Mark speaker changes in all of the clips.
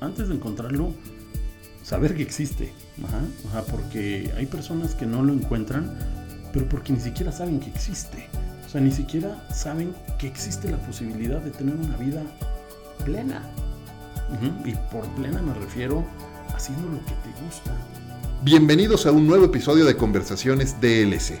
Speaker 1: antes de encontrarlo, saber que existe. Porque hay personas que no lo encuentran, pero porque ni siquiera saben que existe. O sea, ni siquiera saben que existe la posibilidad de tener una vida plena. Y por plena me refiero haciendo lo que te gusta.
Speaker 2: Bienvenidos a un nuevo episodio de Conversaciones DLC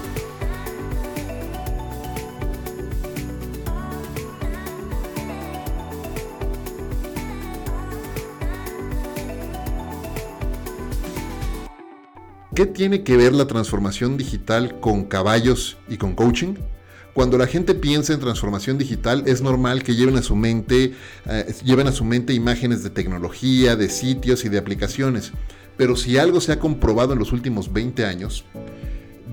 Speaker 2: ¿Qué tiene que ver la transformación digital con caballos y con coaching? Cuando la gente piensa en transformación digital, es normal que lleven a su mente, eh, lleven a su mente imágenes de tecnología, de sitios y de aplicaciones. Pero si algo se ha comprobado en los últimos 20 años,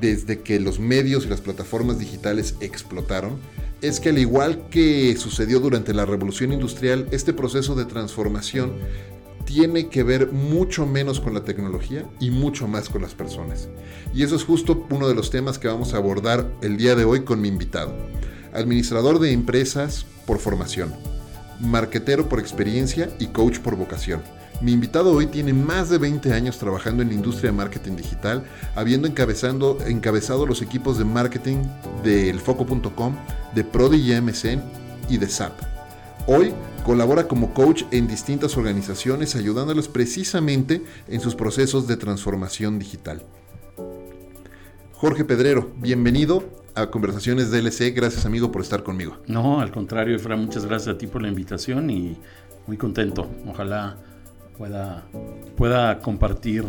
Speaker 2: desde que los medios y las plataformas digitales explotaron, es que al igual que sucedió durante la revolución industrial, este proceso de transformación tiene que ver mucho menos con la tecnología y mucho más con las personas. Y eso es justo uno de los temas que vamos a abordar el día de hoy con mi invitado. Administrador de empresas por formación, marquetero por experiencia y coach por vocación. Mi invitado hoy tiene más de 20 años trabajando en la industria de marketing digital, habiendo encabezado los equipos de marketing de elfoco.com, de Prodigy MSN y de SAP. Hoy Colabora como coach en distintas organizaciones ayudándoles precisamente en sus procesos de transformación digital. Jorge Pedrero, bienvenido a Conversaciones DLC. Gracias amigo por estar conmigo.
Speaker 1: No, al contrario, Efra, muchas gracias a ti por la invitación y muy contento. Ojalá pueda, pueda compartir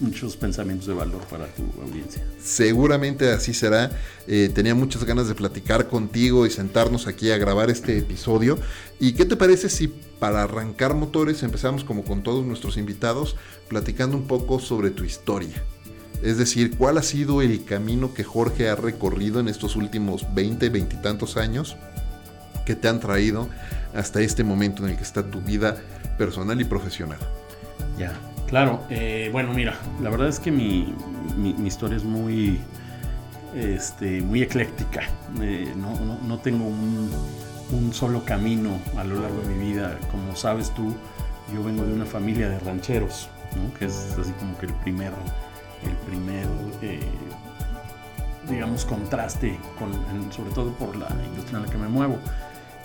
Speaker 1: muchos pensamientos de valor para tu audiencia.
Speaker 2: Seguramente así será. Eh, tenía muchas ganas de platicar contigo y sentarnos aquí a grabar este episodio. ¿Y qué te parece si para arrancar motores empezamos como con todos nuestros invitados platicando un poco sobre tu historia? Es decir, ¿cuál ha sido el camino que Jorge ha recorrido en estos últimos 20, 20 y tantos años que te han traído hasta este momento en el que está tu vida personal y profesional?
Speaker 1: Ya, Claro, eh, bueno, mira, la verdad es que mi, historia es muy, este, muy ecléctica. Eh, no, tengo un, solo camino a lo largo de mi vida. Como sabes tú, yo vengo de una familia de rancheros, que es así como que el primer, el primer eh, digamos, contraste, con, sobre todo por la industria en la que me muevo.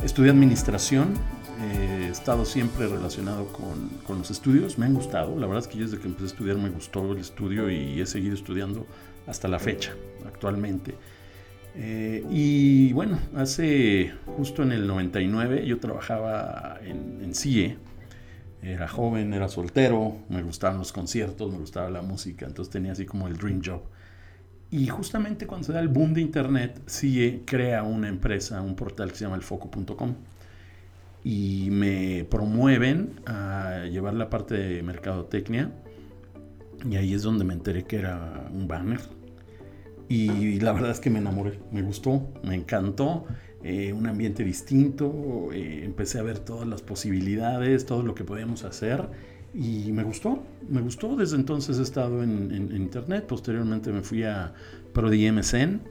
Speaker 1: Estudié administración he estado siempre relacionado con, los estudios, me han gustado, la verdad es que yo desde que empecé a estudiar me gustó el estudio y he seguido estudiando hasta la fecha, actualmente. Eh, y bueno, hace justo en el 99 yo trabajaba en, en CIE, era joven, era soltero, me gustaban los conciertos, me gustaba la música, entonces tenía así como el dream job. Y justamente cuando se da el boom de Internet, CIE crea una empresa, un portal que se llama elfoco.com y me promueven a llevar la parte de mercadotecnia. Y ahí es donde me enteré que era un banner. Y la verdad es que me enamoré, me gustó, me encantó, eh, un ambiente distinto, eh, empecé a ver todas las posibilidades, todo lo que podíamos hacer y me gustó, me gustó, desde entonces he estado en, internet, posteriormente me fui a ProDMSN,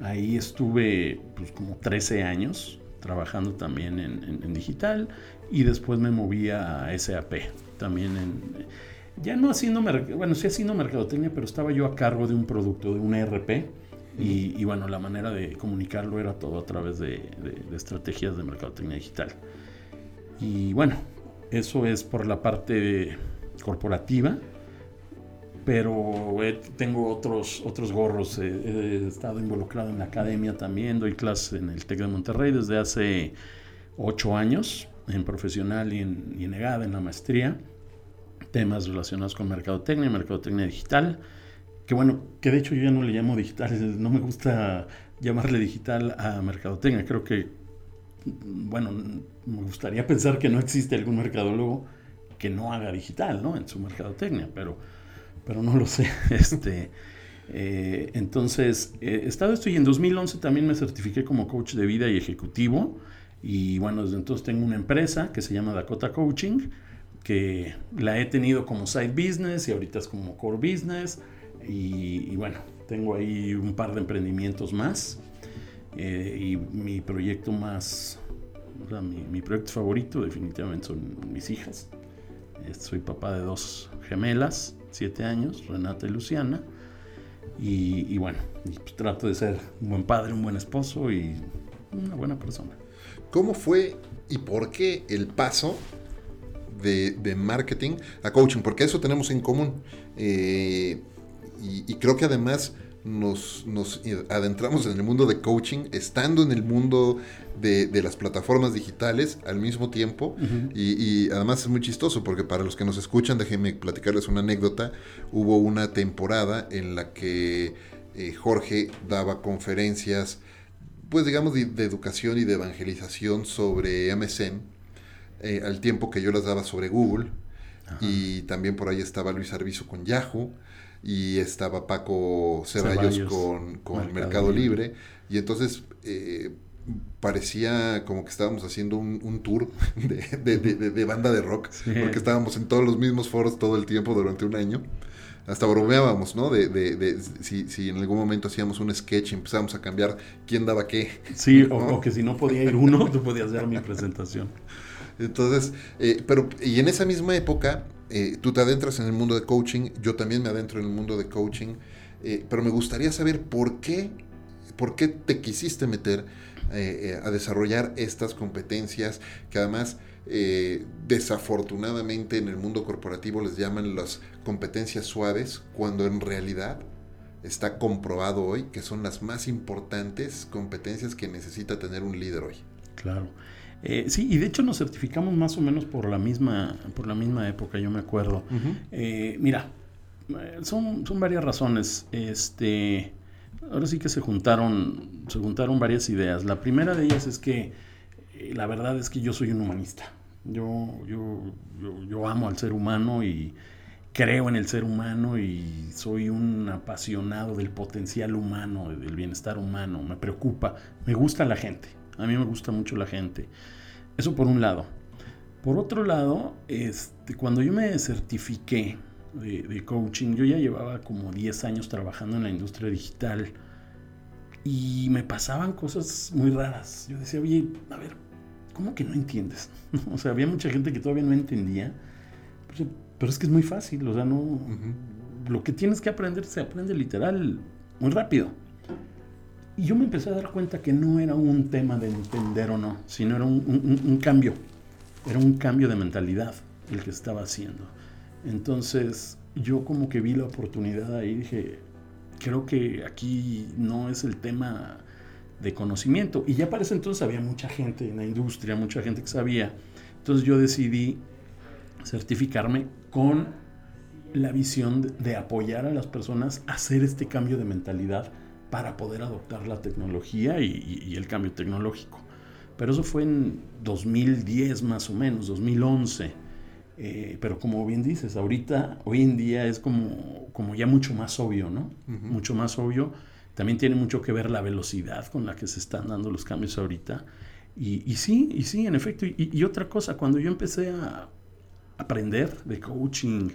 Speaker 1: ahí estuve pues, como 13 años, trabajando también en, digital y después me moví a SAP, también en, ya no haciendo, bueno, sí haciendo mercadotecnia, pero estaba yo a cargo de un producto, de un ERP, y, bueno, la manera de comunicarlo era todo a través de, estrategias de mercadotecnia digital. Y bueno, eso es por la parte corporativa, pero tengo otros, otros gorros. he estado involucrado en la academia también, doy clases en el TEC de Monterrey desde hace ocho años, en profesional y en, y en EGAD, en la maestría, temas relacionados con mercadotecnia, mercadotecnia digital, que bueno, que de hecho yo ya no le llamo digital, no me gusta llamarle digital a mercadotecnia, creo que, bueno, me gustaría pensar que no existe algún mercadólogo que no haga digital, ¿no? En su mercadotecnia, pero pero no lo sé. Este, Eh, entonces, he estado esto y en 2011 también me certifiqué como coach de vida y ejecutivo. Y bueno, desde entonces tengo una empresa que se llama Dakota Coaching, que la he tenido como side business y ahorita es como core business. Y, bueno, tengo ahí un par de emprendimientos más. Eh, y mi proyecto más, o sea, mi, proyecto favorito definitivamente son mis hijas. Eh, soy papá de dos gemelas, siete años, Renata y Luciana. Y, bueno, pues trato de ser un buen padre, un buen esposo y una buena persona.
Speaker 2: ¿Cómo fue y por qué el paso de, marketing a coaching? Porque eso tenemos en común. Eh, y, creo que además nos, adentramos en el mundo de coaching, estando en el mundo de, las plataformas digitales al mismo tiempo. y, además es muy chistoso porque para los que nos escuchan, déjenme platicarles una anécdota. Hubo una temporada en la que eh, Jorge daba conferencias, pues digamos, de, educación y de evangelización sobre MSN, eh, al tiempo que yo las daba sobre Google. Y también por ahí estaba Luis Arbizo con Yahoo y estaba Paco Ceballos, con, Mercado, Libre. Y entonces eh, parecía como que estábamos haciendo un, tour de, banda de rock, porque estábamos en todos los mismos foros todo el tiempo durante un año. Hasta bromeábamos, ¿no? De, si, si, en algún momento hacíamos un sketch y empezábamos a cambiar quién daba qué.
Speaker 1: Sí, o, que si no podía ir uno, tú podías dar mi presentación.
Speaker 2: Entonces, eh, pero, y en esa misma época, eh, tú te adentras en el mundo de coaching, yo también me adentro en el mundo de coaching, eh, pero me gustaría saber por qué, por qué te quisiste meter eh, a desarrollar estas competencias que además desafortunadamente en el mundo corporativo les llaman las competencias suaves, cuando en realidad está comprobado hoy que son las más importantes competencias que necesita tener un líder hoy.
Speaker 1: Claro. Eh, sí, y de hecho nos certificamos más o menos por la misma, por la misma época, yo me acuerdo. Eh, mira, eh, son, son varias razones. Este, ahora sí que se juntaron, se juntaron varias ideas. La primera de ellas es que la verdad es que yo soy un humanista. Yo, yo, yo, amo al ser humano y creo en el ser humano y soy un apasionado del potencial humano, del bienestar humano. Me preocupa, me gusta la gente. A mí me gusta mucho la gente. Eso por un lado. Por otro lado, este, cuando yo me certifiqué de, coaching, yo ya llevaba como 10 años trabajando en la industria digital y me pasaban cosas muy raras. Yo decía, oye, a ver, ¿cómo que no entiendes? o sea, había mucha gente que todavía no entendía. Pero es que es muy fácil, o sea, no... Lo que tienes que aprender se aprende literal muy rápido. Y yo me empecé a dar cuenta que no era un tema de entender o no, sino era un, cambio, era un cambio de mentalidad el que estaba haciendo. Entonces yo como que vi la oportunidad ahí dije, creo que aquí no es el tema de conocimiento. Y ya para ese entonces había mucha gente en la industria, mucha gente que sabía. Entonces yo decidí certificarme con la visión de apoyar a las personas a hacer este cambio de mentalidad para poder adoptar la tecnología y, el cambio tecnológico. Pero eso fue en 2010 más o menos, 2011. Eh, pero como bien dices, ahorita, hoy en día es como, como ya mucho más obvio, ¿no? Mucho más obvio. También tiene mucho que ver la velocidad con la que se están dando los cambios ahorita. Y, sí, y sí, en efecto. Y, otra cosa, cuando yo empecé a aprender de coaching,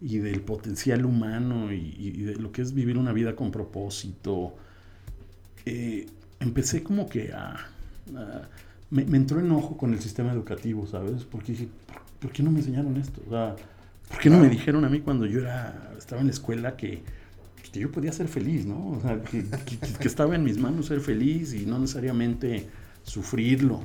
Speaker 1: y del potencial humano y, de lo que es vivir una vida con propósito. Eh, empecé como que a... me, entró enojo con el sistema educativo, ¿sabes? Porque dije, ¿por, qué no me enseñaron esto? O sea, ¿por qué no me dijeron a mí cuando yo era, estaba en la escuela que, pues, que yo podía ser feliz, ¿no? O sea, que, que estaba en mis manos ser feliz y no necesariamente sufrirlo.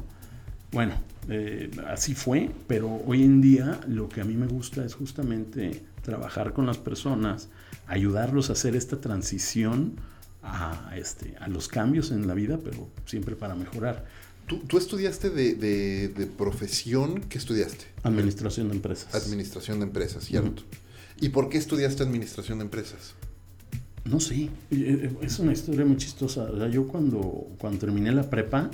Speaker 1: Bueno, eh, así fue, pero hoy en día lo que a mí me gusta es justamente trabajar con las personas, ayudarlos a hacer esta transición a, este, a los cambios en la vida, pero siempre para mejorar.
Speaker 2: ¿Tú, estudiaste de, profesión? ¿Qué estudiaste?
Speaker 1: Administración de empresas.
Speaker 2: Administración de empresas, cierto. ¿Y por qué estudiaste administración de empresas?
Speaker 1: No sé, eh, eh, es una historia muy chistosa. yo cuando, cuando terminé la prepa,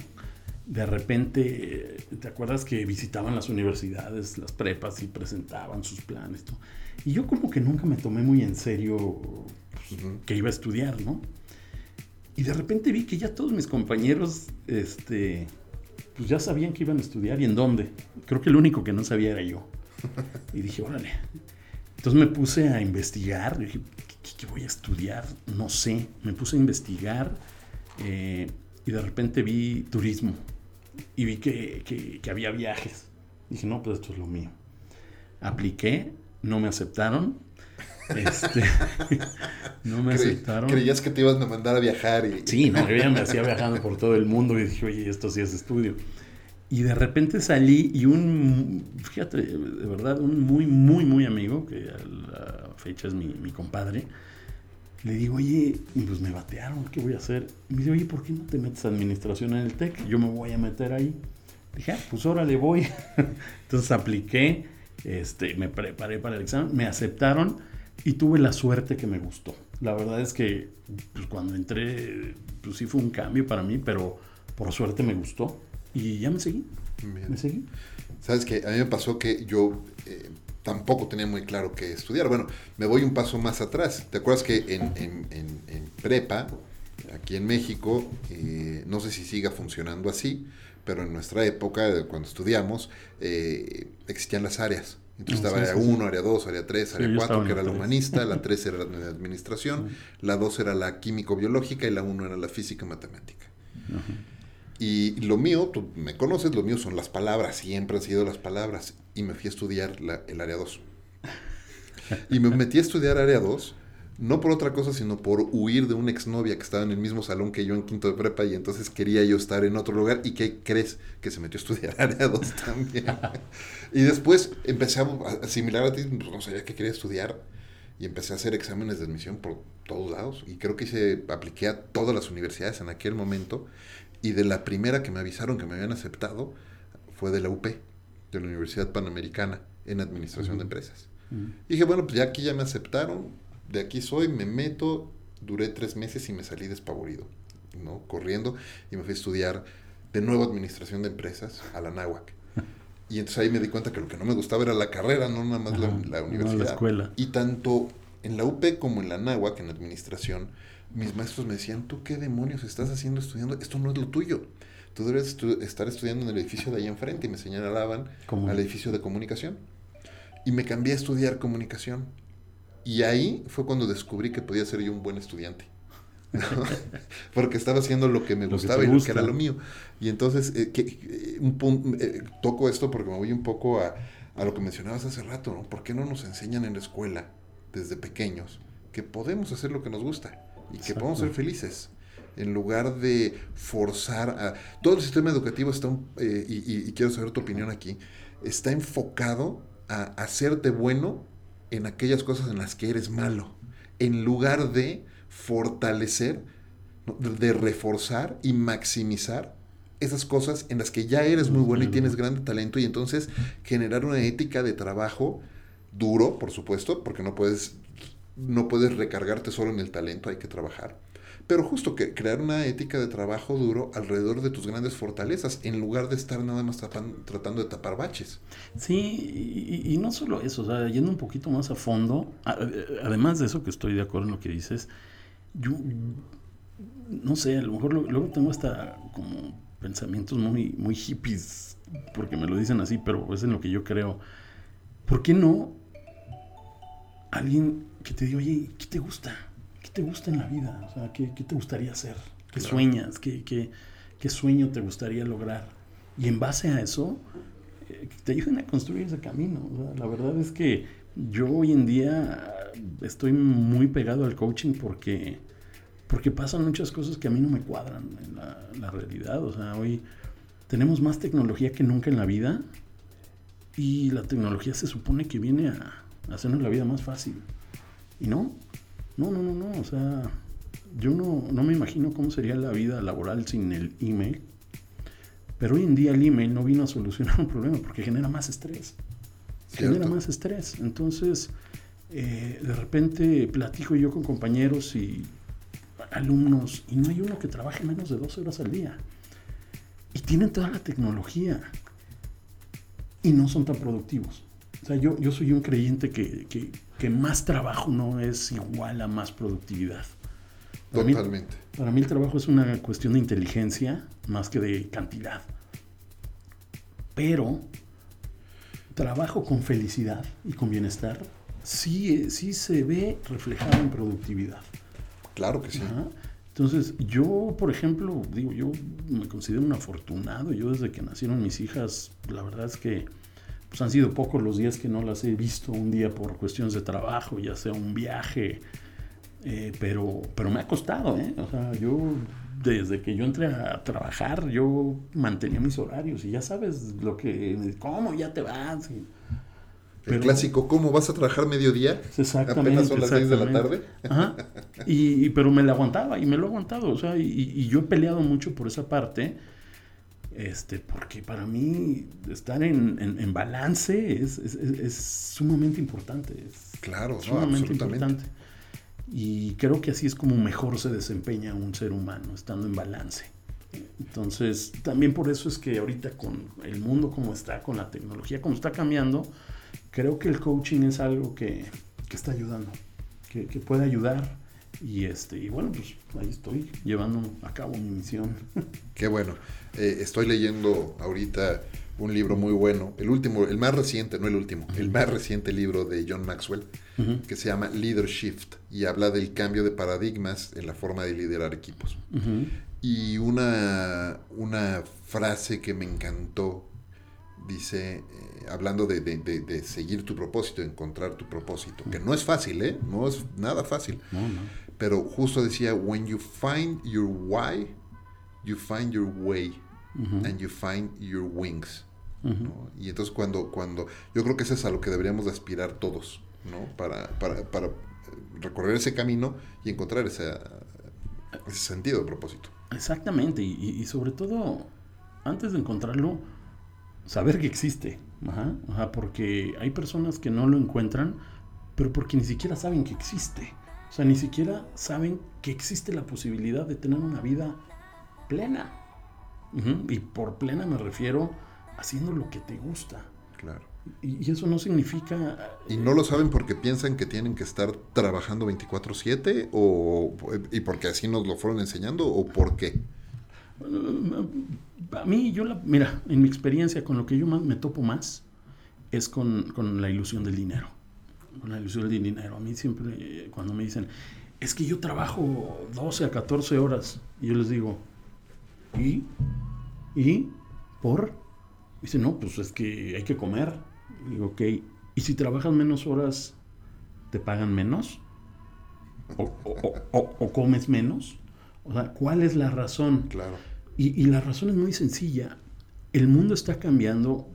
Speaker 1: de repente, ¿te acuerdas que visitaban las universidades, las prepas y presentaban sus planes? Y yo como que nunca me tomé muy en serio pues, que iba a estudiar, ¿no? Y de repente vi que ya todos mis compañeros, este, pues ya sabían que iban a estudiar y en dónde. Creo que el único que no sabía era yo. Y dije, órale. Entonces me puse a investigar. Dije, ¿qué, voy a estudiar? No sé. Me puse a investigar eh, y de repente vi turismo y vi que, que había viajes. Dije, no, pues esto es lo mío. Apliqué, no me aceptaron este, no me aceptaron.
Speaker 2: Creías que te ibas a mandar a viajar y...
Speaker 1: Sí, no, yo ya me hacía viajando por todo el mundo y dije, oye, esto sí es estudio. Y de repente salí y un, fíjate, de verdad, un muy, muy, muy amigo, que a la fecha es mi, mi compadre, le digo, oye, pues me batearon, ¿qué voy a hacer? Y me dice, oye, ¿por qué no te metes a administración en el TEC? Yo me voy a meter ahí. Dije, ah, pues ahora le voy. Entonces apliqué, este, me preparé para el examen, me aceptaron y tuve la suerte que me gustó. La verdad es que pues, cuando entré, pues sí fue un cambio para mí, pero por suerte me gustó y ya me seguí. Me seguí.
Speaker 2: Sabes que a mí me pasó que yo eh, tampoco tenía muy claro qué estudiar. Bueno, me voy un paso más atrás. ¿Te acuerdas que en, prepa, aquí en México, eh, no sé si siga funcionando así, pero en nuestra época, cuando estudiamos, eh, existían las áreas. Entonces estaba área 1, área 2, área 3, área 4, que era la humanista, la 3 era la administración, la 2 era la químico-biológica y la 1 era la física-matemática. Y lo mío, tú me conoces, lo mío son las palabras, siempre han sido las palabras. Y me fui a estudiar el área 2. Y me metí a estudiar área 2 no por otra cosa, sino por huir de una exnovia que estaba en el mismo salón que yo en quinto de prepa y entonces quería yo estar en otro lugar. ¿Y qué crees? Que se metió a estudiar área 2 también. y después empecé a asimilar a ti, no sabía que quería estudiar y empecé a hacer exámenes de admisión por todos lados y creo que hice, apliqué a todas las universidades en aquel momento y de la primera que me avisaron que me habían aceptado fue de la UP, de la Universidad Panamericana en Administración de Empresas. Y dije, bueno, pues ya aquí ya me aceptaron, de aquí soy, me meto, duré tres meses y me salí despavorido, ¿no? Corriendo y me fui a estudiar de nuevo administración de empresas a la náhuac. Y entonces ahí me di cuenta que lo que no me gustaba era la carrera, no nada más la, universidad. la escuela. Y tanto en la UP como en la náhuac, en administración, mis maestros me decían, ¿tú qué demonios estás haciendo estudiando? Esto no es lo tuyo. Tú debes estar estudiando en el edificio de ahí enfrente. Y me señalaban al edificio de comunicación. Y me cambié a estudiar comunicación. Y ahí fue cuando descubrí que podía ser yo un buen estudiante. Porque estaba haciendo lo que me gustaba y lo que era lo mío. Y entonces, eh, eh, un eh, toco esto porque me voy un poco a, a, lo que mencionabas hace rato, ¿no? ¿Por qué no nos enseñan en la escuela, desde pequeños, que podemos hacer lo que nos gusta y que podemos ser felices? En lugar de forzar a... Todo el sistema educativo está, y, y quiero saber tu opinión aquí, está enfocado a hacerte bueno en aquellas cosas en las que eres malo, en lugar de fortalecer, de reforzar y maximizar esas cosas en las que ya eres muy bueno y tienes grande talento y entonces generar una ética de trabajo duro, por supuesto, porque no puedes no puedes recargarte solo en el talento, hay que trabajar pero justo que crear una ética de trabajo duro alrededor de tus grandes fortalezas, en lugar de estar nada más tratando de tapar baches.
Speaker 1: Sí, y, no solo eso, o sea, yendo un poquito más a fondo, además de eso que estoy de acuerdo en lo que dices, yo, no sé, a lo mejor luego tengo hasta como pensamientos muy, muy hippies, porque me lo dicen así, pero es en lo que yo creo. ¿Por qué no alguien que te diga, oye, ¿qué te gusta? Te gusta en la vida? O sea, ¿qué, te gustaría hacer? ¿Qué sueñas? ¿Qué, ¿Qué, sueño te gustaría lograr? Y en base a eso, eh, te ayuden a construir ese camino. la verdad es que yo hoy en día estoy muy pegado al coaching porque, porque pasan muchas cosas que a mí no me cuadran en la, la realidad. O sea, hoy tenemos más tecnología que nunca en la vida y la tecnología se supone que viene a hacernos la vida más fácil. Y no, no, no, no, no. O sea, yo no, no me imagino cómo sería la vida laboral sin el email. Pero hoy en día el email no vino a solucionar un problema porque genera más estrés. Genera más estrés. Entonces, eh, de repente platico yo con compañeros y alumnos y no hay uno que trabaje menos de dos horas al día. Y tienen toda la tecnología y no son tan productivos. O sea, yo, yo soy un creyente que, que, más trabajo no es igual a más productividad.
Speaker 2: Totalmente.
Speaker 1: para mí el trabajo es una cuestión de inteligencia más que de cantidad. Pero trabajo con felicidad y con bienestar sí, sí se ve reflejado en productividad.
Speaker 2: Claro que sí.
Speaker 1: Entonces, yo, por ejemplo, digo, yo me considero un afortunado. Yo desde que nacieron mis hijas, la verdad es que pues, han sido pocos los días que no las he visto un día por cuestiones de trabajo, ya sea un viaje, eh, pero, pero me ha costado, ¿eh? O sea, yo desde que yo entré a trabajar, yo mantenía mis horarios y ya sabes lo que, cómo ya te vas.
Speaker 2: el clásico, ¿cómo vas a trabajar mediodía?
Speaker 1: Exactamente.
Speaker 2: Apenas son las 6 de la tarde.
Speaker 1: Ajá. Y, pero me lo aguantaba y me lo he aguantado. O sea, y, yo he peleado mucho por esa parte. Este, porque para mí estar en, balance es, es, sumamente importante. Es
Speaker 2: claro, sumamente importante.
Speaker 1: Y creo que así es como mejor se desempeña un ser humano, estando en balance. Entonces, también por eso es que ahorita con el mundo como está, con la tecnología como está cambiando, creo que el coaching es algo que, está ayudando, que, puede ayudar. Y, este, y bueno, pues ahí estoy llevando a cabo mi misión.
Speaker 2: Qué bueno. Eh, estoy leyendo ahorita un libro muy bueno, el último, el más reciente, no el último, el más reciente libro de John Maxwell, que se llama Leadership y habla del cambio de paradigmas en la forma de liderar equipos. Y una, una frase que me encantó, dice, eh, hablando de, seguir tu propósito, encontrar tu propósito, que no es fácil, ¿eh? No es nada fácil. Pero justo decía, when you find your why, you find your way, and you find your wings. Y entonces cuando, cuando, yo creo que eso es a lo que deberíamos aspirar todos, ¿no? Para, para, para recorrer ese camino y encontrar ese, ese sentido de propósito.
Speaker 1: Exactamente, y, sobre todo, antes de encontrarlo, saber que existe, ajá, porque hay personas que no lo encuentran, pero porque ni siquiera saben que existe. O sea, ni siquiera saben que existe la posibilidad de tener una vida plena. Y por plena me refiero haciendo lo que te gusta.
Speaker 2: Claro.
Speaker 1: Y, eso no significa...
Speaker 2: ¿Y no lo saben porque piensan que tienen que estar trabajando 24/7 o y porque así nos lo fueron enseñando o por qué?
Speaker 1: A mí, yo la, mira, en mi experiencia con lo que yo más me topo más es con, con la ilusión del dinero. Con la ilusión del dinero. A mí siempre, cuando me dicen, es que yo trabajo 12 a 14 horas, y yo les digo, ¿y? ¿Y? ¿Por? Dice, no, pues es que hay que comer. digo, ok, ¿y si trabajas menos horas, te pagan menos? ¿O, comes menos? O sea, ¿cuál es la razón?
Speaker 2: Claro.
Speaker 1: Y, la razón es muy sencilla. El mundo está cambiando.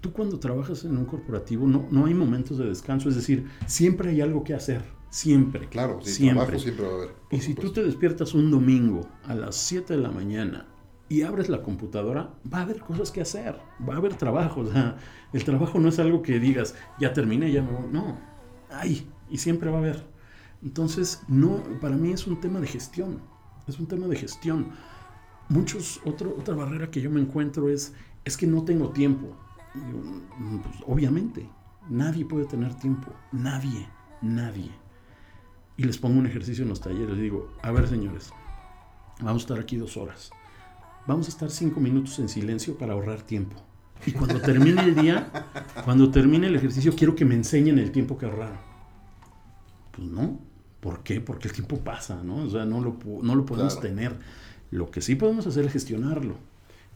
Speaker 1: Tú cuando trabajas en un corporativo no, no hay momentos de descanso, es decir, siempre hay algo que hacer. Siempre.
Speaker 2: Claro, siempre. siempre va a haber.
Speaker 1: Y si tú te despiertas un domingo a las 7 de la mañana y abres la computadora, va a haber cosas que hacer, va a haber trabajo. O sea, el trabajo no es algo que digas, ya terminé, ya me voy. No, hay y siempre va a haber. Entonces, no, para mí es un tema de gestión, es un tema de gestión. Muchos, otro, otra barrera que yo me encuentro es, es que no tengo tiempo. Mm, pues, obviamente, nadie puede tener tiempo, nadie, nadie. Y les pongo un ejercicio en los talleres, digo, a ver señores, vamos a estar aquí dos horas vamos a estar cinco minutos en silencio para ahorrar tiempo. Y cuando termine el día, cuando termine el ejercicio, quiero que me enseñen el tiempo que ahorraron. Pues no. ¿Por qué? Porque el tiempo pasa, ¿no? O sea, no lo, no lo podemos tener. Lo que sí podemos hacer es gestionarlo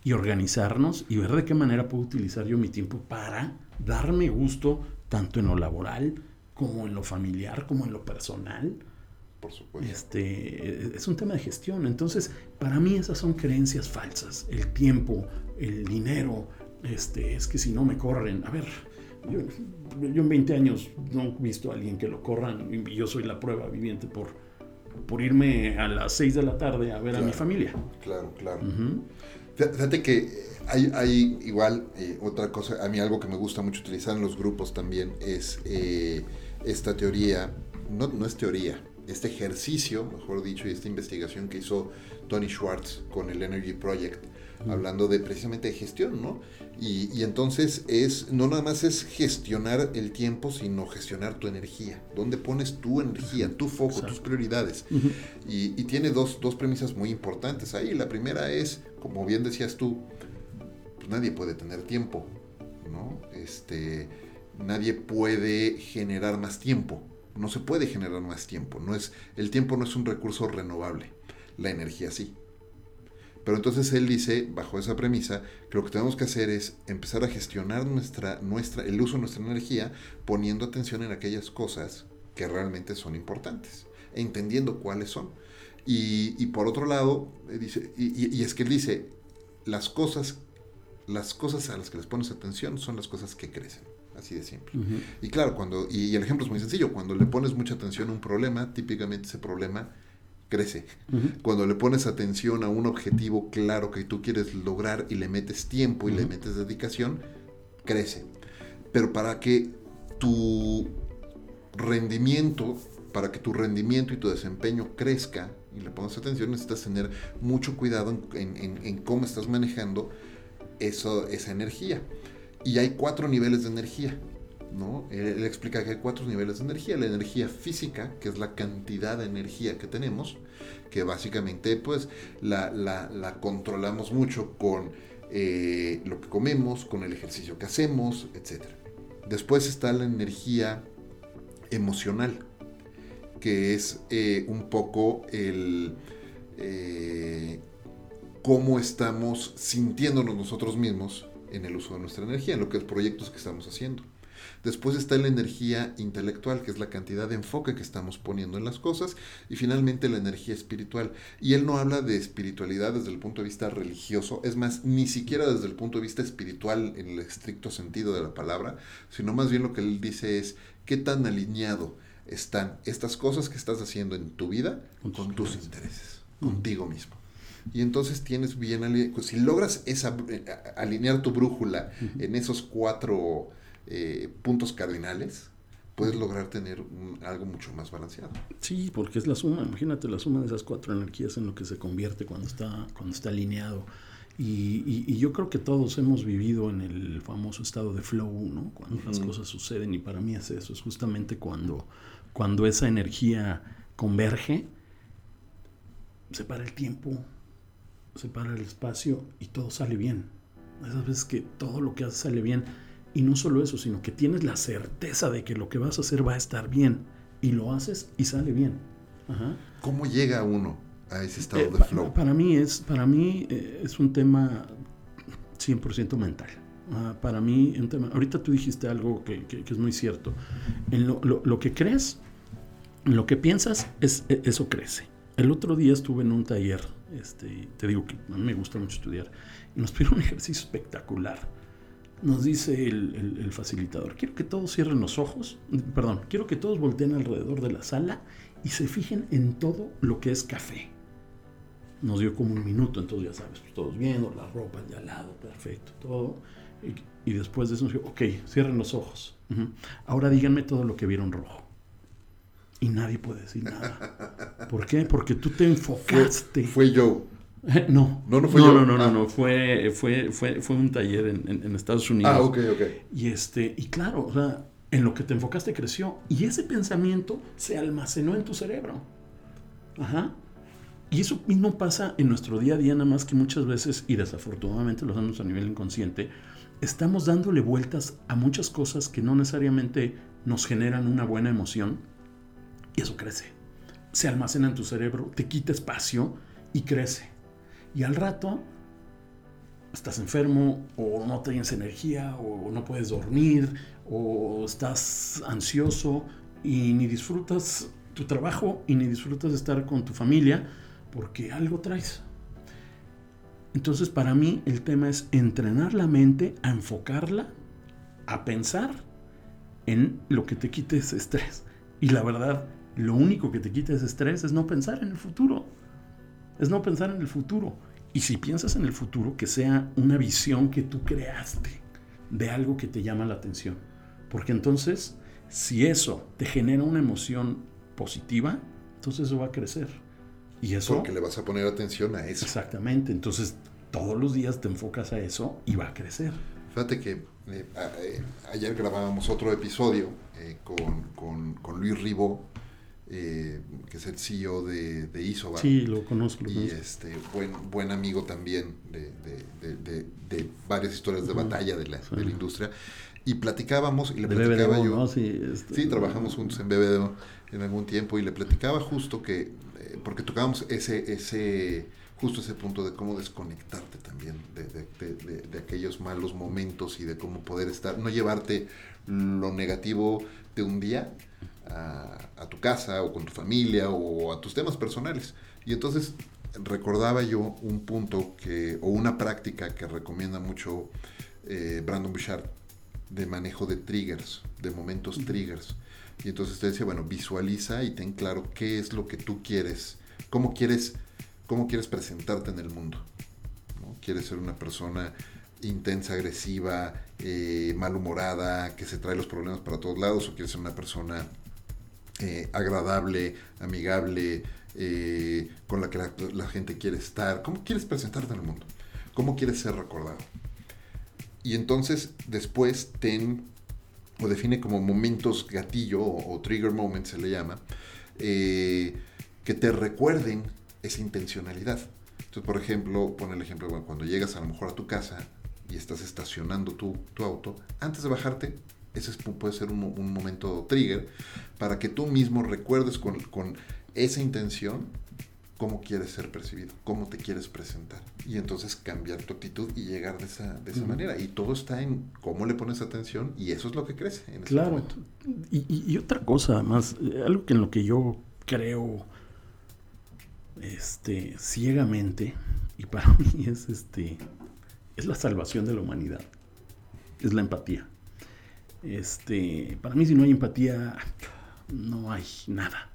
Speaker 1: y organizarnos y ver de qué manera puedo utilizar yo mi tiempo para darme gusto tanto en lo laboral como en lo familiar, como en lo personal
Speaker 2: por supuesto.
Speaker 1: Este, es un tema de gestión. Entonces, para mí esas son creencias falsas. El tiempo, el dinero, este, es que si no me corren. A ver, yo, en 20 años no he visto a alguien que lo corran y yo soy la prueba viviente por, por irme a las 6 de la tarde a ver a mi familia.
Speaker 2: Claro, claro. Fíjate que hay, hay igual eh, otra cosa, a mí algo que me gusta mucho utilizar en los grupos también es eh, esta teoría, no, no es teoría, este ejercicio, mejor dicho, y esta investigación que hizo Tony Schwartz con el Energy Project, hablando de precisamente de gestión, ¿no? Y, entonces es, no nada más es gestionar el tiempo, sino gestionar tu energía. ¿Dónde pones tu energía, tu foco, tus prioridades? y, tiene dos, dos, premisas muy importantes ahí. La primera es, como bien decías tú, pues nadie puede tener tiempo, ¿no? Este, nadie puede generar más tiempo. No se puede generar más tiempo. No es, el tiempo no es un recurso renovable. La energía sí. Pero entonces él dice, bajo esa premisa, que lo que tenemos que hacer es empezar a gestionar nuestra, nuestra, el uso de nuestra energía poniendo atención en aquellas cosas que realmente son importantes, entendiendo cuáles son. Y, por otro lado, eh, dice, y, es que él dice, las cosas, las cosas a las que les pones atención son las cosas que crecen. Así de simple. Y claro, cuando, y el ejemplo es muy sencillo, cuando le pones mucha atención a un problema, típicamente ese problema crece. Cuando le pones atención a un objetivo claro que tú quieres lograr y le metes tiempo y le metes dedicación, crece. Pero para que tu rendimiento, para que tu rendimiento y tu desempeño crezca y le pongas atención, necesitas tener mucho cuidado en, cómo estás manejando eso, esa energía. Y hay cuatro niveles de energía. ¿No? Él, explica que hay cuatro niveles de energía. La energía física, que es la cantidad de energía que tenemos, que básicamente pues la, controlamos mucho con eh, lo que comemos, con el ejercicio que hacemos, etc. Después está la energía emocional, que es eh, un poco el... Eh, cómo estamos sintiéndonos nosotros mismos en el uso de nuestra energía, en lo que es proyectos que estamos haciendo. Después está la energía intelectual, que es la cantidad de enfoque que estamos poniendo en las cosas. Y finalmente la energía espiritual. Y él no habla de espiritualidad desde el punto de vista religioso, es más, ni siquiera desde el punto de vista espiritual en el estricto sentido de la palabra, sino más bien lo que él dice es qué tan alineado están estas cosas que estás haciendo en tu vida con, tus intereses, contigo mismo. Y entonces tienes bien, pues, si logras esa, eh, alinear tu brújula en esos cuatro eh, puntos cardinales, puedes lograr tener algo mucho más balanceado.
Speaker 1: Sí, porque es la suma, imagínate la suma de esas cuatro energías en lo que se convierte cuando está, cuando está alineado. Y, yo creo que todos hemos vivido en el famoso estado de flow, ¿no? Cuando las cosas suceden y para mí es eso, es justamente cuando, cuando esa energía converge, se para el tiempo, se para el espacio y todo sale bien. Esas veces que todo lo que hace sale bien y no solo eso, sino que tienes la certeza de que lo que vas a hacer va a estar bien. Y lo haces y sale bien.
Speaker 2: ¿Cómo llega uno a ese estado
Speaker 1: eh,
Speaker 2: de flow?
Speaker 1: Para mí es, para mí, eh, es un tema 100% mental. para mí, un tema, ahorita tú dijiste algo que, es muy cierto. En lo, que crees, lo que piensas, es, e, eso crece. El otro día estuve en un taller, este, te digo que a mí me gusta mucho estudiar, y nos pidieron un ejercicio espectacular nos dice el, facilitador, quiero que todos cierren los ojos, perdón, quiero que todos volteen alrededor de la sala y se fijen en todo lo que es café. Nos dio como un minuto, entonces ya sabes, pues, todos viendo, la ropa de al lado, perfecto, todo. Y, después de eso nos dijo, ok, cierren los ojos. Ahora díganme todo lo que vieron rojo. Y nadie puede decir nada. ¿Por qué? Porque tú te enfocaste.
Speaker 2: fue yo.
Speaker 1: No. No, no fue no, no, no, ah. no, Fue, fue, fue, fue un taller en, Estados Unidos.
Speaker 2: Ah, ok, ok.
Speaker 1: Y, este, y claro, o sea, en lo que te enfocaste creció. Y ese pensamiento se almacenó en tu cerebro. Ajá. Y eso mismo pasa en nuestro día a día, nada más que muchas veces, y desafortunadamente lo hacemos a nivel inconsciente, estamos dándole vueltas a muchas cosas que no necesariamente nos generan una buena emoción. Y eso crece. Se almacena en tu cerebro, te quita espacio y crece. Y al rato estás enfermo o no tienes energía o no puedes dormir o estás ansioso y ni disfrutas tu trabajo y ni disfrutas de estar con tu familia porque algo traes. Entonces para mí el tema es entrenar la mente a enfocarla, a pensar en lo que te quite ese estrés. Y la verdad, lo único que te quita ese estrés es no pensar en el futuro es no pensar en el futuro. Y si piensas en el futuro, que sea una visión que tú creaste de algo que te llama la atención. Porque entonces, si eso te genera una emoción positiva, entonces eso va a crecer. Y eso...
Speaker 2: Porque le vas a poner atención a eso.
Speaker 1: Exactamente. Entonces, todos los días te enfocas a eso y va a crecer.
Speaker 2: Fíjate que eh, eh, ayer grabábamos otro episodio eh, con, con, Luis Ribó, que es el CEO de, de Isobar.
Speaker 1: Sí, lo conozco.
Speaker 2: y este buen, buen amigo también de, de, de varias historias de batalla de la, de la industria. Y platicábamos, y le platicaba yo. Este, sí, trabajamos juntos en BBDO en algún tiempo, y le platicaba justo que, porque tocábamos ese, ese justo ese punto de cómo desconectarte también de, aquellos malos momentos y de cómo poder estar, no llevarte lo negativo de un día a, tu casa o con tu familia o a tus temas personales. Y entonces recordaba yo un punto que, o una práctica que recomienda mucho eh, Brandon Bouchard de manejo de triggers, de momentos triggers. Y entonces te decía, bueno, visualiza y ten claro qué es lo que tú quieres, cómo quieres cómo quieres presentarte en el mundo. ¿Quieres ser una persona intensa, agresiva, eh, malhumorada, que se trae los problemas para todos lados, o quieres ser una persona eh, agradable, amigable, eh, con la que la, gente quiere estar? ¿Cómo quieres presentarte en el mundo? ¿Cómo quieres ser recordado? Y entonces después ten o define como momentos gatillo o, trigger moments se le llama, que te recuerden esa intencionalidad. Entonces, por ejemplo, pon el ejemplo, bueno, cuando llegas a lo mejor a tu casa y estás estacionando tu auto, antes de bajarte, ese puede ser un, un, momento trigger para que tú mismo recuerdes con, con esa intención cómo quieres ser percibido, cómo te quieres presentar. Y entonces cambiar tu actitud y llegar de esa, de esa manera. Y todo está en cómo le pones atención y eso es lo que crece en ese
Speaker 1: claro. Y, y, otra cosa, además, eh, algo que en lo que yo creo este, ciegamente, y para mí es, este, es la salvación de la humanidad, es la empatía. Este, para mí si no hay empatía, no hay nada.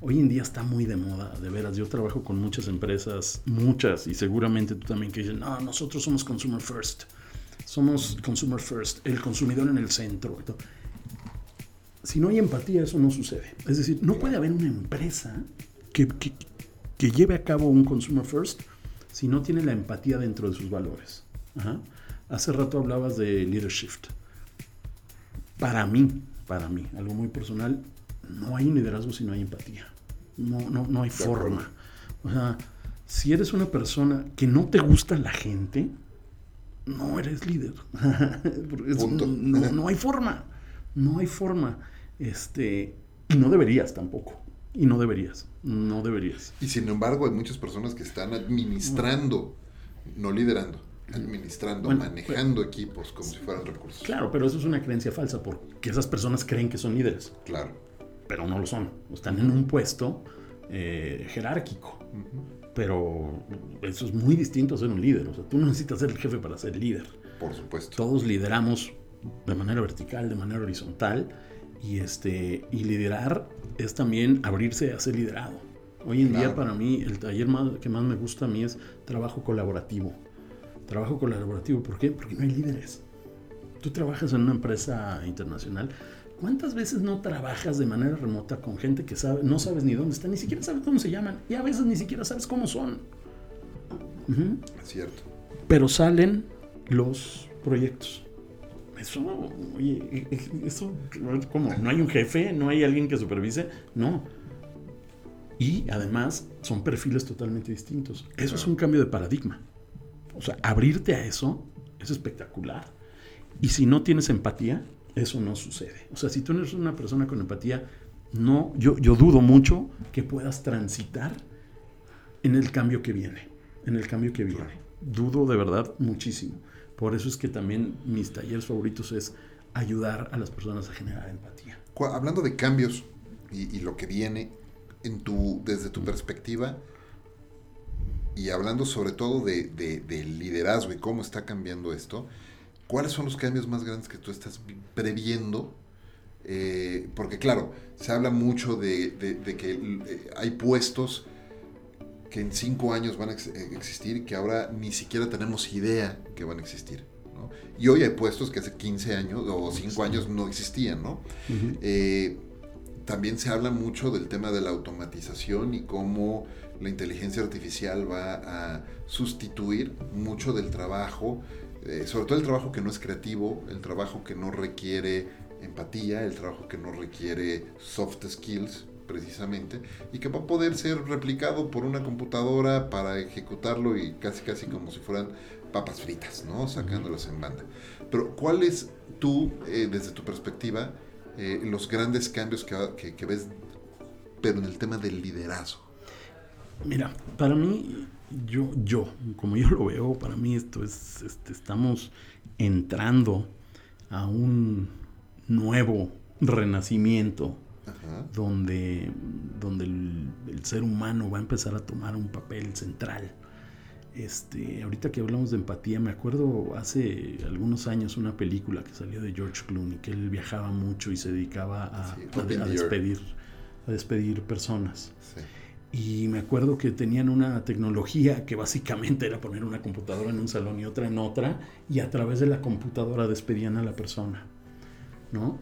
Speaker 1: Hoy en día está muy de moda, de veras. Yo trabajo con muchas empresas, muchas, y seguramente tú también, que dicen, no, nosotros somos consumer first. Somos consumer first, el consumidor en el centro. Si no hay empatía, eso no sucede. Es decir, no puede haber una empresa que, que lleve a cabo un consumer first si no tiene la empatía dentro de sus valores. Hace rato hablabas de leadership. Para mí, para mí, algo muy personal, no hay liderazgo si no hay empatía. No, no, no hay forma. O sea, si eres una persona que no te gusta la gente, no eres líder. no, no, hay forma. No hay forma. Este, y no deberías tampoco. Y no deberías, no deberías.
Speaker 2: Y sin embargo hay muchas personas que están administrando, no liderando, administrando, manejando equipos como si fueran recursos.
Speaker 1: Claro, pero eso es una creencia falsa porque esas personas creen que son líderes.
Speaker 2: Claro.
Speaker 1: Pero no lo son. Están en un puesto eh, jerárquico. Pero eso es muy distinto a ser un líder. O sea, tú no necesitas ser el jefe para ser líder.
Speaker 2: Por supuesto.
Speaker 1: Todos lideramos de manera vertical, de manera horizontal. Y, este, y liderar es también abrirse a ser liderado. Hoy en día para mí el taller más, que más me gusta a mí es trabajo colaborativo. Trabajo colaborativo, ¿por qué? Porque no hay líderes. Tú trabajas en una empresa internacional. ¿Cuántas veces no trabajas de manera remota con gente que sabe, no sabes ni dónde están, ni siquiera sabes cómo se llaman y a veces ni siquiera sabes cómo son?
Speaker 2: Es cierto.
Speaker 1: Pero salen los proyectos. Eso, oye, eso, ¿cómo? ¿No hay un jefe? ¿No hay alguien que supervise? No. Y además son perfiles totalmente distintos. Eso es un cambio de paradigma. O sea, abrirte a eso es espectacular. Y si no tienes empatía, eso no sucede. O sea, si tú no eres una persona con empatía, no, yo, yo dudo mucho que puedas transitar en el cambio que viene. En el cambio que viene. Dudo de verdad muchísimo. Por eso es que también mis talleres favoritos es ayudar a las personas a generar empatía.
Speaker 2: Hablando de cambios y, lo que viene en tu, desde tu perspectiva y hablando sobre todo de, liderazgo y cómo está cambiando esto, ¿cuáles son los cambios más grandes que tú estás previendo? Eh, porque claro, se habla mucho de, que eh, hay puestos que en cinco años van a eh, existir y que ahora ni siquiera tenemos idea que van a existir. Y hoy hay puestos que hace 15 años o 5 años no existían. ¿no? Eh, también se habla mucho del tema de la automatización y cómo la inteligencia artificial va a sustituir mucho del trabajo, eh, sobre todo el trabajo que no es creativo, el trabajo que no requiere empatía, el trabajo que no requiere soft skills, precisamente, y que va a poder ser replicado por una computadora para ejecutarlo y casi casi como si fueran papas fritas, ¿no? Sacándolas en banda. Pero ¿cuáles tú, eh, desde tu perspectiva, eh, los grandes cambios que, que, ves, pero en el tema del liderazgo?
Speaker 1: Mira, para mí, yo, yo, como yo lo veo, para mí esto es, este, estamos entrando a un nuevo renacimiento donde, donde el, ser humano va a empezar a tomar un papel central. Este, ahorita que hablamos de empatía, me acuerdo hace algunos años una película que salió de George Clooney, que él viajaba mucho y se dedicaba a, despedir, a despedir personas. Y me acuerdo que tenían una tecnología que básicamente era poner una computadora en un salón y otra en otra, y a través de la computadora despedían a la persona. ¿No?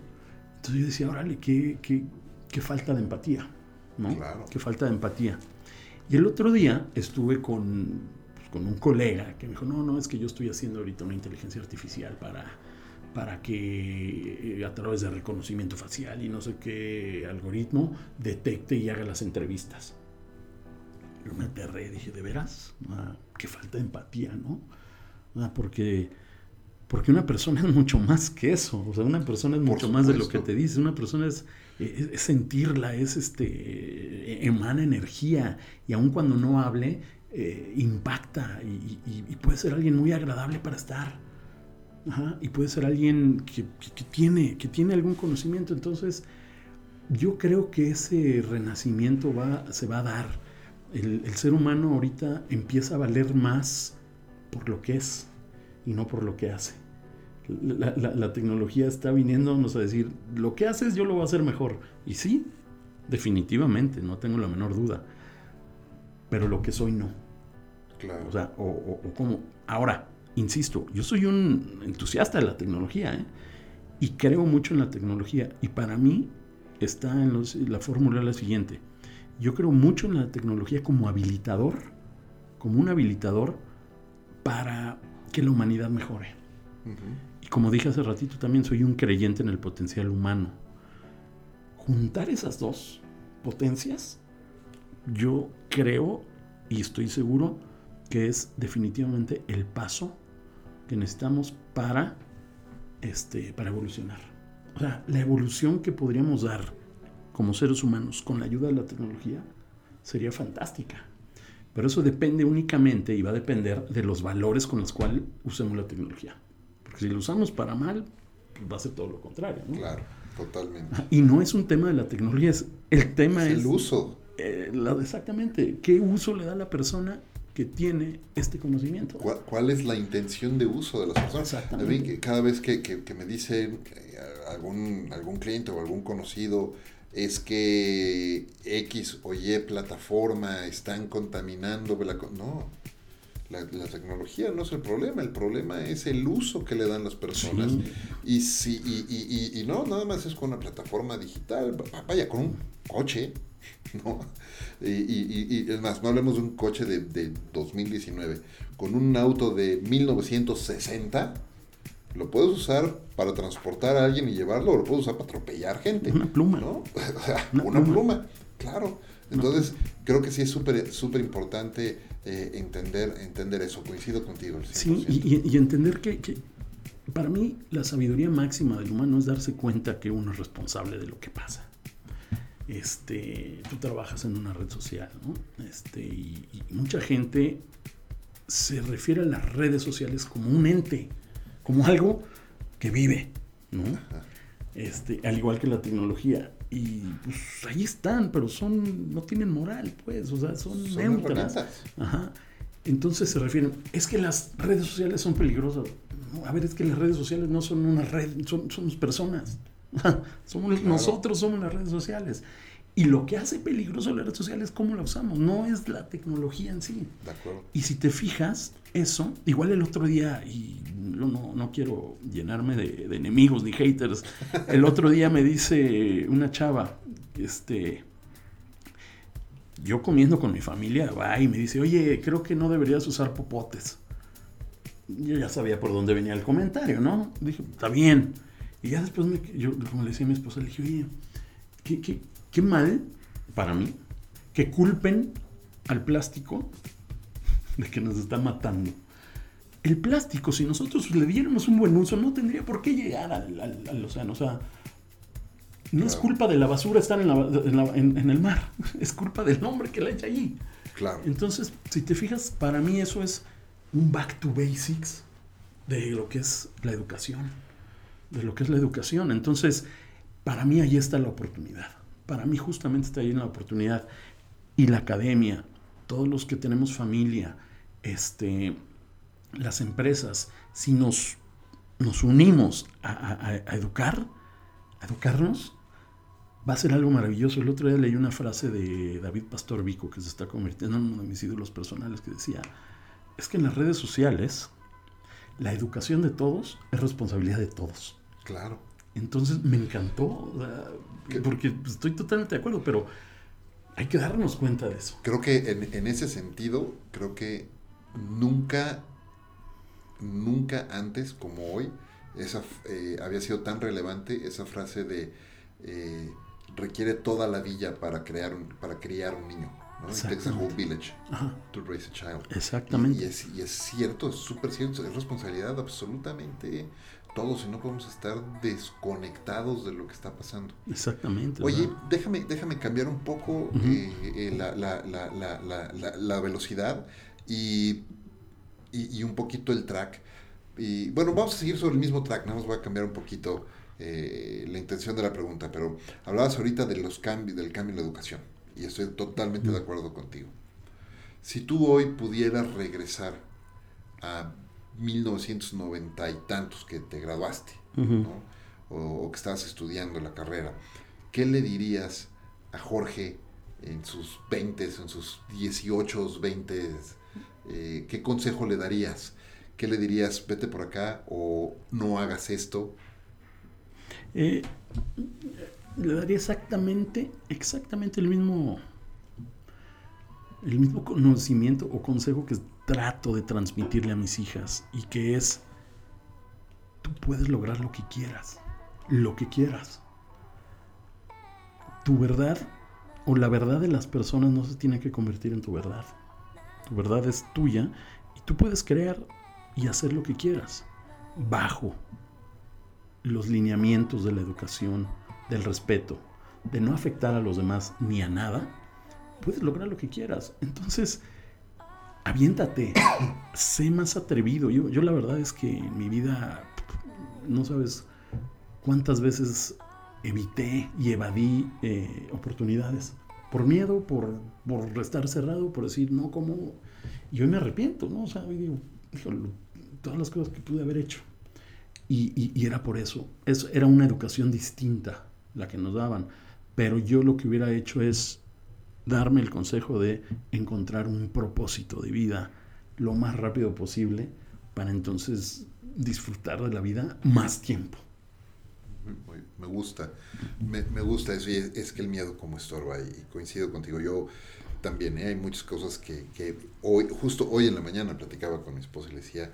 Speaker 1: Entonces yo decía, órale, qué, qué, falta de empatía, ¿no? Claro. Qué falta de empatía. Y el otro día estuve con, pues, con un colega que me dijo, no, no, es que yo estoy haciendo ahorita una inteligencia artificial para, para que eh, a través de reconocimiento facial y no sé qué algoritmo detecte y haga las entrevistas. Yo me aterré, dije, ¿de veras? Ah, qué falta de empatía, ¿no? Ah, porque porque una persona es mucho más que eso. O sea, una persona es mucho más de lo que te dice. Una persona es, sentirla, es este, emana energía. Y aun cuando no hable, eh, impacta. Y, puede ser alguien muy agradable para estar. y puede ser alguien que, tiene, que tiene algún conocimiento. Entonces, yo creo que ese renacimiento va, se va a dar. El, el ser humano ahorita empieza a valer más por lo que es y no por lo que hace. La, tecnología está viniéndonos a decir, lo que haces yo lo voy a hacer mejor. Y sí, definitivamente, no tengo la menor duda. Pero lo que soy no. Claro. O sea, o, como... Ahora, insisto, yo soy un entusiasta de la tecnología, ¿eh? Y creo mucho en la tecnología. Y para mí está en la fórmula la siguiente. Yo creo mucho en la tecnología como habilitador, como un habilitador para que la humanidad mejore. Y como dije hace ratito, también soy un creyente en el potencial humano. Juntar esas dos potencias, yo creo y estoy seguro que es definitivamente el paso que necesitamos para, este, para evolucionar. O sea, la evolución que podríamos dar como seres humanos con la ayuda de la tecnología sería fantástica. Pero eso depende únicamente y va a depender de los valores con los cuales usemos la tecnología. Porque si lo usamos para mal, va a ser todo lo contrario.
Speaker 2: Claro, totalmente.
Speaker 1: Y no es un tema de la tecnología, es, el tema es...
Speaker 2: el uso.
Speaker 1: Eh, exactamente, ¿qué uso le da la persona que tiene este conocimiento?
Speaker 2: ¿Cuál, es la intención de uso de las personas? Exactamente. cada vez que, que, me dicen eh, algún, algún cliente o algún conocido es que X o Y plataforma están contaminando. No, la, tecnología no es el problema, el problema es el uso que le dan las personas. Y, si, y, y, no, nada más es con una plataforma digital, vaya, con un coche, ¿no? Y, es más, no hablemos de un coche de, de 2019, con un auto de 1960 lo puedes usar para transportar a alguien y llevarlo, o lo puedes usar para atropellar gente.
Speaker 1: Una pluma.
Speaker 2: ¿no? una, pluma. claro. Entonces, creo que sí es súper súper importante eh, entender, entender eso. Coincido contigo.
Speaker 1: Sí, y, entender que, que, para mí la sabiduría máxima del humano es darse cuenta que uno es responsable de lo que pasa. Este, tú trabajas en una red social, ¿no? Este, y mucha gente se refiere a las redes sociales como un ente como algo que vive, ¿no? Este, al igual que la tecnología. Y pues ahí están, pero son, no tienen moral, pues, o sea, son, neutras. Ajá. Entonces se refieren, es que las redes sociales son peligrosas. a ver, es que las redes sociales no son una red, son, somos personas. somos nosotros somos las redes sociales. Y lo que hace peligroso las redes sociales es cómo la usamos, no es la tecnología en sí. De acuerdo. Y si te fijas, eso, igual el otro día, y no, no quiero llenarme de, enemigos ni haters, el otro día me dice una chava, este, yo comiendo con mi familia, va y me dice, oye, creo que no deberías usar popotes. Yo ya sabía por dónde venía el comentario, ¿no? Dije, está bien. Y ya después, me, yo, como le decía a mi esposa, le dije, oye, qué, qué, qué mal para mí que culpen al plástico de que nos está matando. El plástico, si nosotros le diéramos un buen uso, no tendría por qué llegar al, al, al océano. O sea, no es culpa de la basura estar en, la, en, la, en, el mar, es culpa del hombre que la echa allí.
Speaker 2: Claro.
Speaker 1: Entonces, si te fijas, para mí eso es un back to basics de lo que es la educación. De lo que es la educación. Entonces, para mí ahí está la oportunidad. Para mí justamente está ahí la oportunidad. Y la academia, todos los que tenemos familia, este, las empresas, si nos, nos unimos a, educar, educarnos, va a ser algo maravilloso. El otro día leí una frase de David Pastor Vico, que se está convirtiendo en uno de mis ídolos personales, que decía, es que en las redes sociales la educación de todos es responsabilidad de todos.
Speaker 2: Claro.
Speaker 1: Entonces me encantó, porque estoy totalmente de acuerdo, pero hay que darnos cuenta de eso.
Speaker 2: Creo que en, en ese sentido, creo que nunca, nunca antes como hoy, esa, eh, había sido tan relevante esa frase de eh, requiere toda la villa para crear un, para criar un niño. ¿no? It takes a whole village
Speaker 1: Ajá.
Speaker 2: to raise a child.
Speaker 1: Exactamente.
Speaker 2: Y, y, es, y es cierto, es súper cierto, es responsabilidad absolutamente todos y no podemos estar desconectados de lo que está pasando.
Speaker 1: Exactamente.
Speaker 2: Oye,
Speaker 1: ¿verdad?
Speaker 2: déjame, déjame cambiar un poco uh -huh. eh, eh, la, la, la, la, velocidad y, y, y, un poquito el track. Y bueno, vamos a seguir sobre el mismo track, nada más voy a cambiar un poquito eh, la intención de la pregunta, pero hablabas ahorita de los cambios, del cambio en la educación y estoy totalmente de acuerdo contigo. Si tú hoy pudieras regresar a 1990 y tantos que te graduaste, uh -huh. ¿no? o, o, que estabas estudiando la carrera, ¿qué le dirías a Jorge en sus 20, en sus 18, 20? Eh, ¿Qué consejo le darías? ¿Qué le dirías, vete por acá o no hagas esto?
Speaker 1: Eh, le daría exactamente, exactamente el mismo, el mismo conocimiento o consejo que trato de transmitirle a mis hijas y que es, tú puedes lograr lo que quieras, lo que quieras. Tu verdad o la verdad de las personas no se tiene que convertir en tu verdad. Tu verdad es tuya y tú puedes crear y hacer lo que quieras bajo los lineamientos de la educación, del respeto, de no afectar a los demás ni a nada, puedes lograr lo que quieras. Entonces, aviéntate, sé más atrevido. Yo, yo la verdad es que en mi vida, no sabes cuántas veces evité y evadí eh, oportunidades. Por miedo, por, por estar cerrado, por decir, no, como... Y hoy me arrepiento, ¿no? O sea, digo, todas las cosas que pude haber hecho. Y, y, y, era por eso. eso. Era una educación distinta la que nos daban. Pero yo lo que hubiera hecho es darme el consejo de encontrar un propósito de vida lo más rápido posible para entonces disfrutar de la vida más tiempo.
Speaker 2: Me gusta, me, me gusta eso y es, es, que el miedo como estorba y coincido contigo. Yo también, ¿eh? hay muchas cosas que, que hoy, justo hoy en la mañana platicaba con mi esposa y le decía,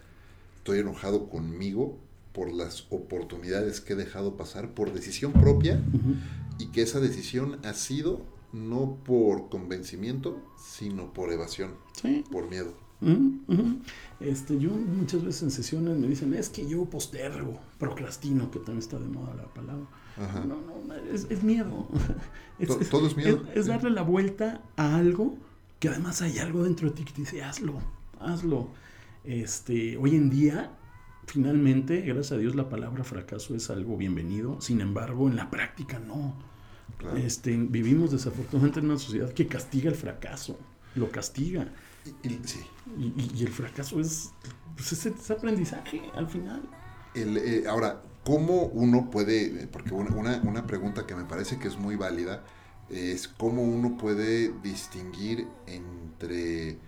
Speaker 2: estoy enojado conmigo por las oportunidades que he dejado pasar por decisión propia uh -huh. y que esa decisión ha sido no por convencimiento, sino por evasión,
Speaker 1: sí.
Speaker 2: por miedo.
Speaker 1: Uh -huh. este, yo muchas veces en sesiones me dicen, es que yo postergo, procrastino, que también está de moda la palabra. Ajá. No, no, es, es miedo.
Speaker 2: Es, todo, todo, es miedo.
Speaker 1: Es, es, darle la vuelta a algo que además hay algo dentro de ti que te dice, hazlo, hazlo. Este, hoy en día finalmente, gracias a Dios, la palabra fracaso es algo bienvenido. Sin embargo, en la práctica no. Claro. Este, vivimos desafortunadamente en una sociedad que castiga el fracaso, lo castiga.
Speaker 2: Y, y, sí.
Speaker 1: y, y el fracaso es, pues es, es, aprendizaje al final.
Speaker 2: El, eh, ahora, ¿cómo uno puede, porque una, una pregunta que me parece que es muy válida, es cómo uno puede distinguir entre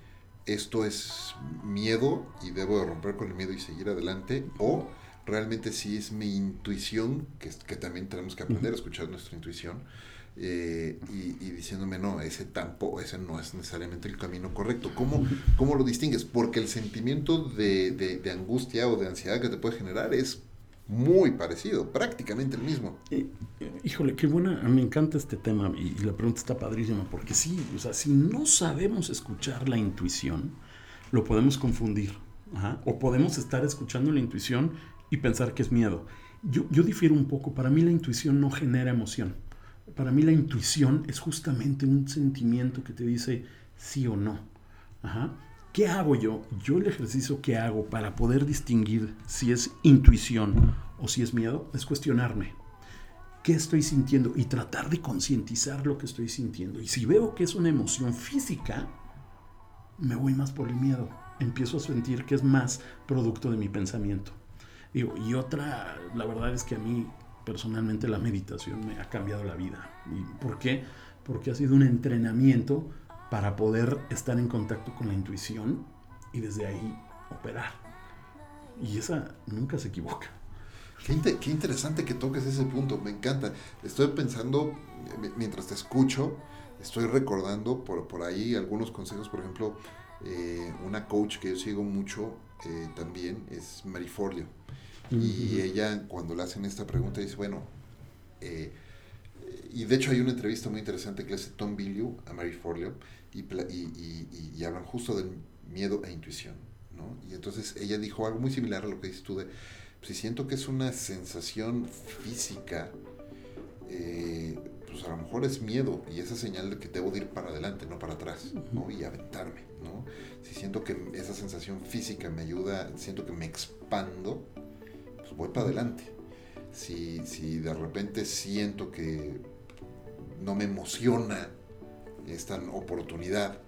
Speaker 2: esto es miedo y debo de romper con el miedo y seguir adelante, o realmente si es mi intuición, que, que también tenemos que aprender a escuchar nuestra intuición, eh, y, diciéndome, no, ese tampoco, ese no es necesariamente el camino correcto. ¿Cómo, cómo lo distingues? Porque el sentimiento de, de, angustia o de ansiedad que te puede generar es muy parecido, prácticamente el mismo.
Speaker 1: Eh, híjole, qué buena, me encanta este tema y, la pregunta está padrísima, porque sí, o sea, si no sabemos escuchar la intuición, lo podemos confundir, o podemos estar escuchando la intuición y pensar que es miedo. Yo, yo difiero un poco, para mí la intuición no genera emoción para mí la intuición es justamente un sentimiento que te dice sí o no. ¿Qué hago yo? Yo el ejercicio que hago para poder distinguir si es intuición o si es miedo es cuestionarme. ¿Qué estoy sintiendo? Y tratar de concientizar lo que estoy sintiendo. Y si veo que es una emoción física, me voy más por el miedo. Empiezo a sentir que es más producto de mi pensamiento. Y otra, la verdad es que a mí personalmente la meditación me ha cambiado la vida. ¿Y por qué? Porque ha sido un entrenamiento para poder estar en contacto con la intuición y desde ahí operar. Y esa nunca se equivoca.
Speaker 2: Qué, interesante que toques ese punto, me encanta. Estoy pensando, mientras te escucho, estoy recordando por, por ahí algunos consejos, por ejemplo, eh, una coach que yo sigo mucho eh, también es Y ella, cuando le hacen esta pregunta, dice, bueno, eh, y de hecho hay una entrevista muy interesante que le hace Tom Billieu a Mary Forleo y, y, y, hablan justo del miedo e intuición. ¿no? Y entonces ella dijo algo muy similar a lo que dices tú de, si siento que es una sensación física, eh, pues a lo mejor es miedo y esa señal de que debo ir para adelante, no para atrás, ¿no? y aventarme. ¿no? Si siento que esa sensación física me ayuda, siento que me expando, pues voy para adelante. Si, si de repente siento que no me emociona esta oportunidad,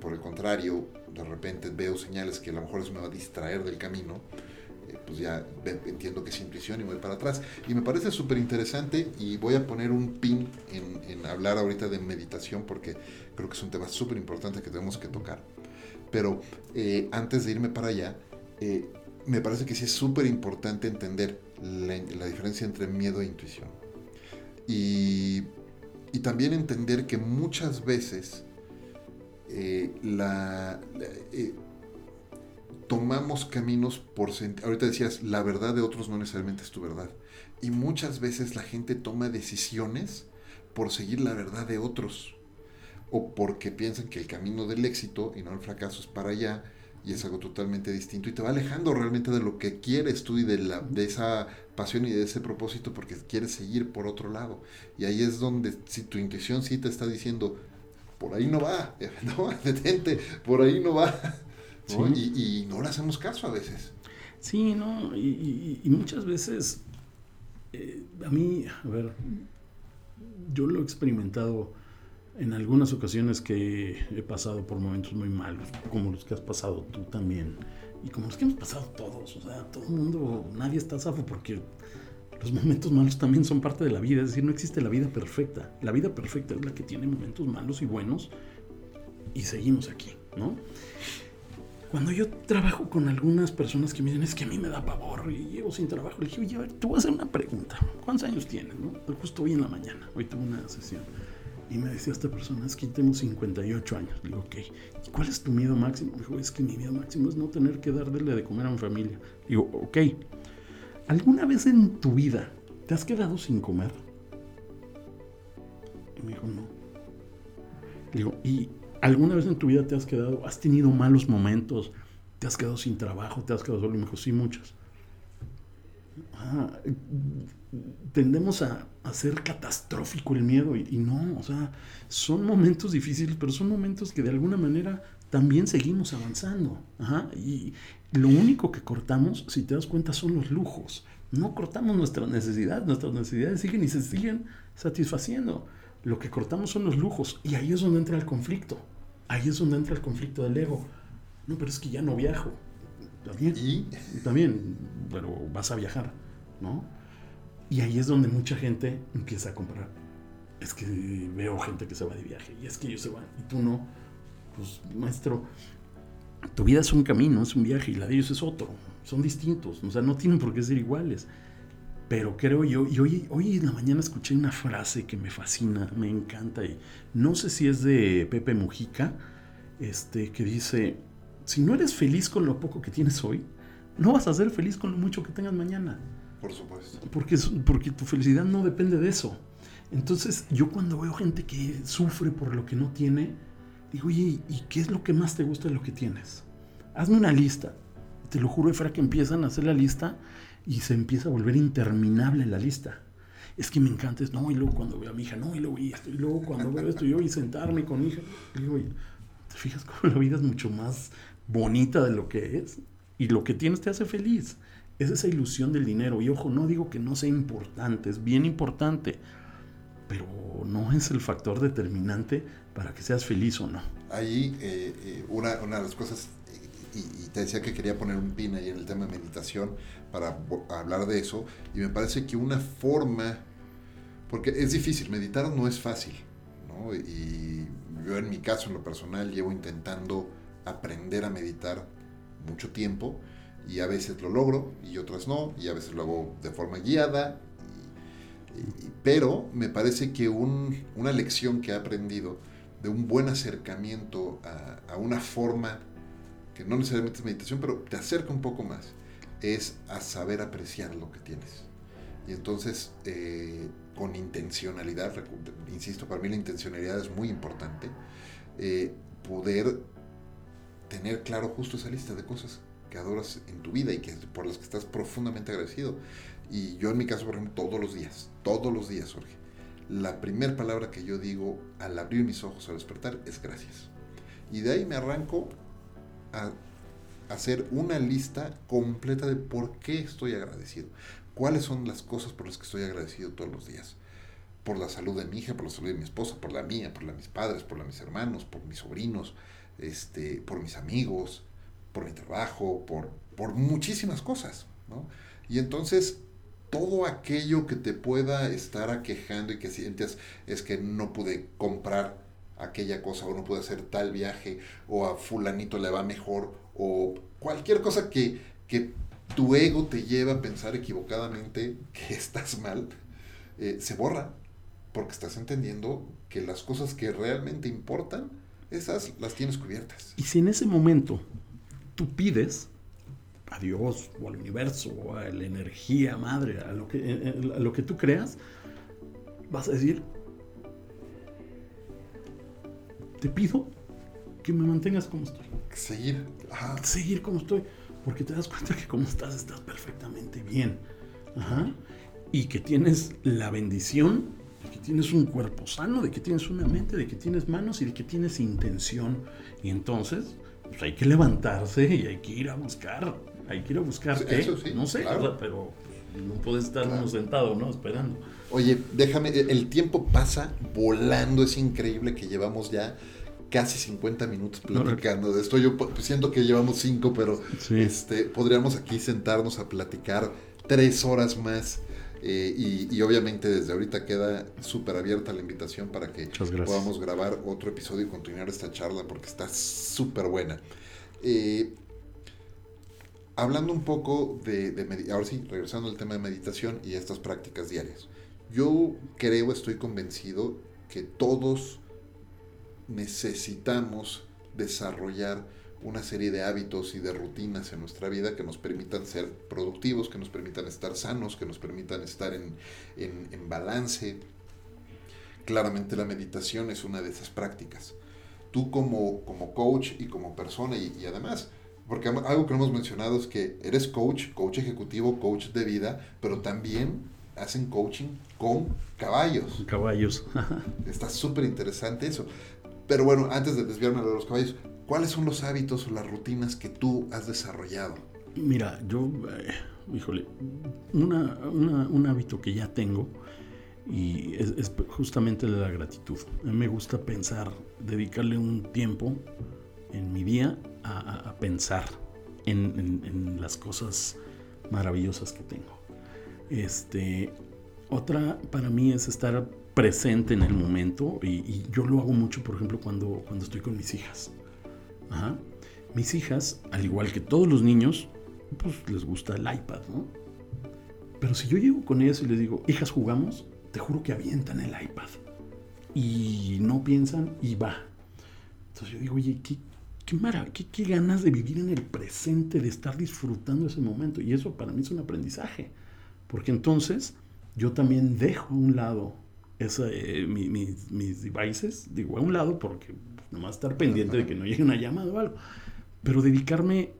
Speaker 2: por el contrario, de repente veo señales que a lo mejor eso me va a distraer del camino, eh, pues ya entiendo que es intuición y voy para atrás. Y me parece súper interesante y voy a poner un pin en, hablar ahorita de meditación porque creo que es un tema súper importante que tenemos que tocar. Pero eh, antes de irme para allá, eh, me parece que sí es súper importante entender la, diferencia entre miedo e intuición. Y, también entender que muchas veces eh, la, eh, tomamos caminos por... Ahorita decías, la verdad de otros no necesariamente es tu verdad. Y muchas veces la gente toma decisiones por seguir la verdad de otros. O porque piensan que el camino del éxito y no el fracaso es para allá y es algo totalmente distinto y te va alejando realmente de lo que quieres tú y de, la, de esa pasión y de ese propósito porque quieres seguir por otro lado. Y ahí es donde si tu intuición sí te está diciendo, por ahí no va, no, detente, por ahí no va. Y, no le hacemos caso a veces.
Speaker 1: Sí, no, y, muchas veces, eh, a mí, a ver, yo lo he experimentado en algunas ocasiones que he pasado por momentos muy malos, como los que has pasado tú también, y como los que hemos pasado todos, o sea, todo el mundo, nadie está zafo porque los momentos malos también son parte de la vida, es decir, no existe la vida perfecta, la vida perfecta es la que tiene momentos malos y buenos, y seguimos aquí, ¿no? Cuando yo trabajo con algunas personas que me dicen, es que a mí me da pavor y llevo sin trabajo, le dije, oye, a ver, te voy a hacer una pregunta. ¿Cuántos años tienes? No? Justo hoy en la mañana, hoy tuve una sesión. Y me decía esta persona, es que tengo 58 años. Le digo, ok. ¿Y cuál es tu miedo máximo? Me dijo, es que mi miedo máximo es no tener que darle de comer a mi familia. Le digo, ok. ¿Alguna vez en tu vida te has quedado sin comer? Y me dijo, no. Le digo, ¿y alguna vez en tu vida te has quedado, has tenido malos momentos? ¿Te has quedado sin trabajo? ¿Te has quedado solo? Y me dijo, sí, muchas. Ah, tendemos a hacer catastrófico el miedo y, no, o sea, son momentos difíciles, pero son momentos que de alguna manera también seguimos avanzando. y lo único que cortamos, si te das cuenta, son los lujos. No cortamos nuestras necesidades, nuestras necesidades siguen y se siguen satisfaciendo. Lo que cortamos son los lujos y ahí es donde entra el conflicto. Ahí es donde entra el conflicto del ego. No, pero es que ya no viajo. También, ¿Y? también, pero vas a viajar, ¿no? Y ahí es donde mucha gente empieza a comprar. Es que veo gente que se va de viaje y es que ellos se van y tú no. Pues maestro, tu vida es un camino, es un viaje y la de ellos es otro. Son distintos, o sea, no tienen por qué ser iguales. Pero creo yo, y hoy, hoy en la mañana escuché una frase que me fascina, me encanta, y no sé si es de Pepe Mujica, este, que dice, si no eres feliz con lo poco que tienes hoy, no vas a ser feliz con lo mucho que tengas mañana.
Speaker 2: Por supuesto.
Speaker 1: Porque, porque tu felicidad no depende de eso. Entonces, yo cuando veo gente que sufre por lo que no tiene, digo, oye, ¿y qué es lo que más te gusta de lo que tienes? Hazme una lista. Te lo juro, Efra, que empiezan a hacer la lista y se empieza a volver interminable la lista. Es que me encanta, es, no, y luego cuando veo a mi hija, no, y luego y esto, y luego cuando veo esto, yo y sentarme con mi hija, digo, ¿te fijas cómo la vida es mucho más bonita de lo que es? Y lo que tienes te hace feliz. Es esa ilusión del dinero. Y ojo, no digo que no sea importante, es bien importante, pero no es el factor determinante para que seas feliz o no.
Speaker 2: Ahí, eh, eh, una, una de las cosas y, te decía que quería poner un pin ahí en el tema de meditación para hablar de eso. Y me parece que una forma, porque es difícil, meditar no es fácil. ¿no? Y yo en mi caso, en lo personal, llevo intentando aprender a meditar mucho tiempo y a veces lo logro y otras no, y a veces lo hago de forma guiada. pero me parece que una lección que he aprendido de un buen acercamiento a, una forma que no necesariamente es meditación, pero te acerca un poco más, es a saber apreciar lo que tienes. Y entonces, eh, con intencionalidad, insisto, para mí la intencionalidad es muy importante, eh, poder tener claro justo esa lista de cosas que adoras en tu vida y que por las que estás profundamente agradecido. Y yo en mi caso, por ejemplo, todos los días, todos los días, Jorge, la primera palabra que yo digo al abrir mis ojos al despertar es gracias. Y de ahí me arranco a hacer una lista completa de por qué estoy agradecido. ¿Cuáles son las cosas por las que estoy agradecido todos los días? Por la salud de mi hija, por la salud de mi esposa, por la mía, por la de mis padres, por la de mis hermanos, por mis sobrinos, este, por mis amigos, por mi trabajo, por, por muchísimas cosas. Y entonces todo aquello que te pueda estar aquejando y que sientes es que no pude comprar aquella cosa o no puede hacer tal viaje o a fulanito le va mejor o cualquier cosa que, que tu ego te lleva a pensar equivocadamente que estás mal, eh, se borra porque estás entendiendo que las cosas que realmente importan, esas las tienes cubiertas.
Speaker 1: Y si en ese momento tú pides a Dios o al universo o a la energía madre, a lo que, eh, eh, a lo que tú creas, vas a decir, te pido que me mantengas como estoy.
Speaker 2: Seguir.
Speaker 1: Seguir como estoy. Porque te das cuenta que como estás, estás perfectamente bien. Ajá. Y que tienes la bendición de que tienes un cuerpo sano, de que tienes una mente, de que tienes manos y de que tienes intención. Y entonces, pues hay que levantarse y hay que ir a buscar. Hay que ir a buscar
Speaker 2: Eso sí,
Speaker 1: no sé, pero no puedes estar uno sentado, ¿no? Esperando.
Speaker 2: Oye, déjame, el tiempo pasa volando, es increíble que llevamos ya casi 50 minutos platicando de esto. Yo siento que llevamos 5, pero este, podríamos aquí sentarnos a platicar tres horas más. Eh, y, obviamente desde ahorita queda súper abierta la invitación para que podamos grabar otro episodio y continuar esta charla porque está súper buena. Eh, hablando un poco de, de ahora sí, regresando al tema de meditación y estas prácticas diarias. Yo creo, estoy convencido que todos necesitamos desarrollar una serie de hábitos y de rutinas en nuestra vida que nos permitan ser productivos, que nos permitan estar sanos, que nos permitan estar en, balance. Claramente la meditación es una de esas prácticas. Tú como, como coach y como persona y además porque algo que no hemos mencionado es que eres coach, coach ejecutivo, coach de vida, pero también hacen coaching con caballos.
Speaker 1: Caballos.
Speaker 2: Está súper interesante eso. Pero bueno, antes de desviarme de los caballos, ¿cuáles son los hábitos o las rutinas que tú has desarrollado?
Speaker 1: Mira, yo, eh, híjole, un hábito que ya tengo y es, justamente la gratitud. A mí me gusta pensar, dedicarle un tiempo en mi día a, pensar en, las cosas maravillosas que tengo. Este, otra para mí es estar presente en el momento y, yo lo hago mucho, por ejemplo, cuando, cuando estoy con mis hijas. Mis hijas, al igual que todos los niños, pues les gusta el iPad, ¿no? Pero si yo llego con ellas y les digo, hijas, jugamos, te juro que avientan el iPad. Y no piensan y va. Entonces yo digo, oye, qué, qué maravilla, qué, qué, ganas de vivir en el presente, de estar disfrutando ese momento. Y eso para mí es un aprendizaje. Porque entonces yo también dejo a un lado esa, eh, mi, mis, mis devices, digo a un lado porque nomás estar pendiente de que no llegue una llamada o algo, pero dedicarme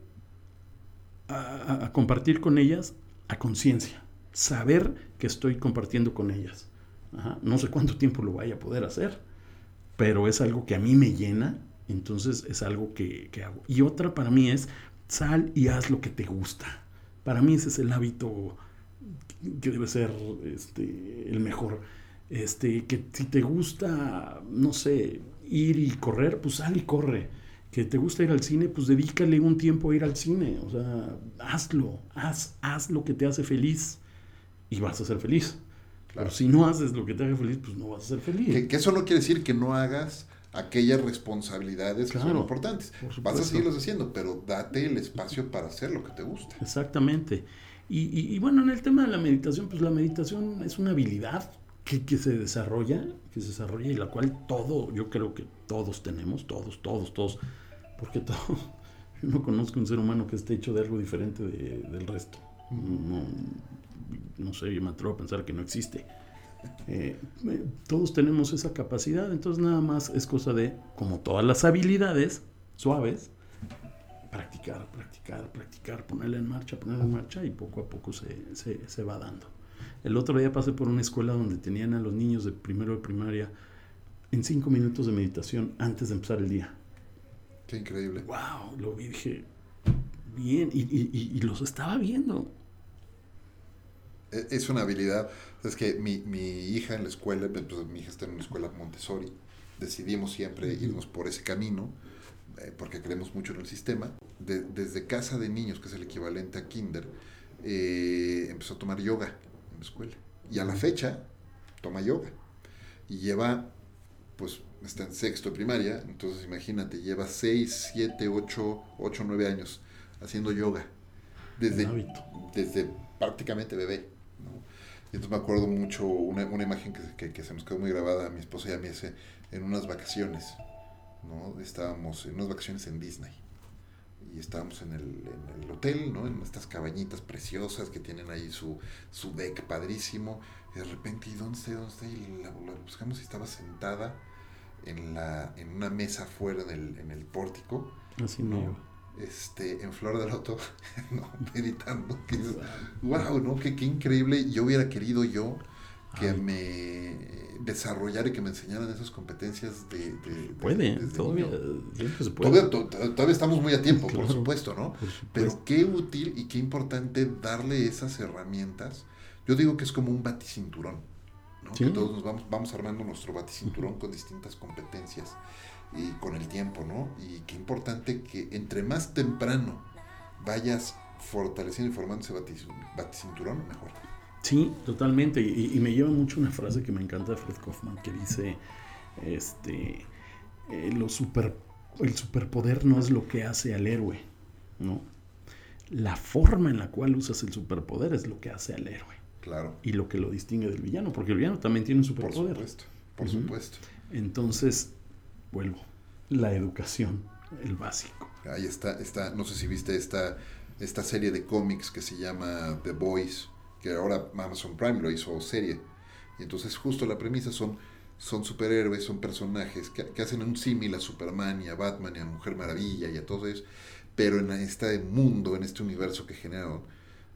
Speaker 1: a, compartir con ellas a conciencia, saber que estoy compartiendo con ellas. No sé cuánto tiempo lo vaya a poder hacer, pero es algo que a mí me llena, entonces es algo que, que hago. Y otra para mí es sal y haz lo que te gusta. Para mí ese es el hábito que debe ser este, el mejor. Este, que si te gusta, no sé, ir y correr, pues sal y corre. Que te gusta ir al cine, pues dedícale un tiempo a ir al cine. O sea, hazlo, haz, haz lo que te hace feliz y vas a ser feliz. Claro. Pero si no haces lo que te hace feliz, pues no vas a ser feliz.
Speaker 2: Que, que eso no quiere decir que no hagas aquellas responsabilidades claro, que son importantes. Vas a seguirlos haciendo, pero date el espacio para hacer lo que te gusta.
Speaker 1: Exactamente. Y, y, y, bueno, en el tema de la meditación, pues la meditación es una habilidad que, se desarrolla, que se desarrolla y la cual todo, yo creo que todos tenemos, todos, todos, todos, porque todo, yo no conozco un ser humano que esté hecho de algo diferente de, del resto. No, sé, yo me atrevo a pensar que no existe. Eh, todos tenemos esa capacidad, entonces nada más es cosa de, como todas las habilidades suaves, practicar, practicar, practicar, ponerla en marcha, ponerla en marcha y poco a poco se, se, se, va dando. El otro día pasé por una escuela donde tenían a los niños de primero de primaria en cinco minutos de meditación antes de empezar el día.
Speaker 2: Qué increíble.
Speaker 1: ¡Wow! Lo vi dije, bien, y, y, y los estaba viendo.
Speaker 2: Es una habilidad. Es que mi, mi hija en la escuela, pues, mi hija está en una escuela Montessori, decidimos siempre irnos por ese camino eh, porque creemos mucho en el sistema. De, desde casa de niños, que es el equivalente a kinder, eh, empezó a tomar yoga la escuela. Y a la fecha toma yoga. Y lleva, pues está en sexto de primaria, entonces imagínate, lleva 6, 7, 8, 8, 9 años haciendo yoga. Desde, desde prácticamente bebé. ¿no? Y entonces me acuerdo mucho una, una imagen que, que, que, se nos quedó muy grabada a mi esposa y a mí ese, en unas vacaciones. ¿no? Estábamos en unas vacaciones en Disney. Y estábamos en el, en el hotel, ¿no? En estas cabañitas preciosas que tienen ahí su, su deck padrísimo. Y de repente, ¿y dónde está? ¿Dónde está? Y la, la buscamos y estaba sentada en, la, en una mesa afuera en el, en el pórtico.
Speaker 1: Así no.
Speaker 2: Este, en Flor de Loto, no, meditando. Que es, wow, ¿no? Qué, qué increíble. Yo hubiera querido yo que Ay. me desarrollara y que me enseñaran esas competencias de... de
Speaker 1: puede,
Speaker 2: de,
Speaker 1: todavía, se puede.
Speaker 2: Todavía, todavía, estamos muy a tiempo, claro, por, supuesto, ¿no? Por supuesto. Pero qué útil y qué importante darle esas herramientas. Yo digo que es como un baticinturón, ¿no? ¿Sí? Que todos nos vamos, vamos armando nuestro baticinturón uh -huh. con distintas competencias y con el tiempo, ¿no? Y qué importante que entre más temprano vayas fortaleciendo y formando ese baticinturón, mejor.
Speaker 1: Sí, totalmente. Y, y, me lleva mucho una frase que me encanta de Fred Kaufman que dice, este, eh, lo super, el superpoder no es lo que hace al héroe, ¿no? La forma en la cual usas el superpoder es lo que hace al héroe.
Speaker 2: Claro.
Speaker 1: Y lo que lo distingue del villano, porque el villano también tiene un superpoder.
Speaker 2: Por supuesto, por uh -huh. supuesto.
Speaker 1: Entonces, vuelvo, la educación, el básico.
Speaker 2: Ahí está, está no sé si viste esta, esta serie de cómics que se llama The Boys que ahora Amazon Prime lo hizo serie. Y entonces justo la premisa son, son superhéroes, son personajes que, que hacen un símil a Superman y a Batman y a Mujer Maravilla y a todos ellos, pero en este mundo, en este universo que generaron,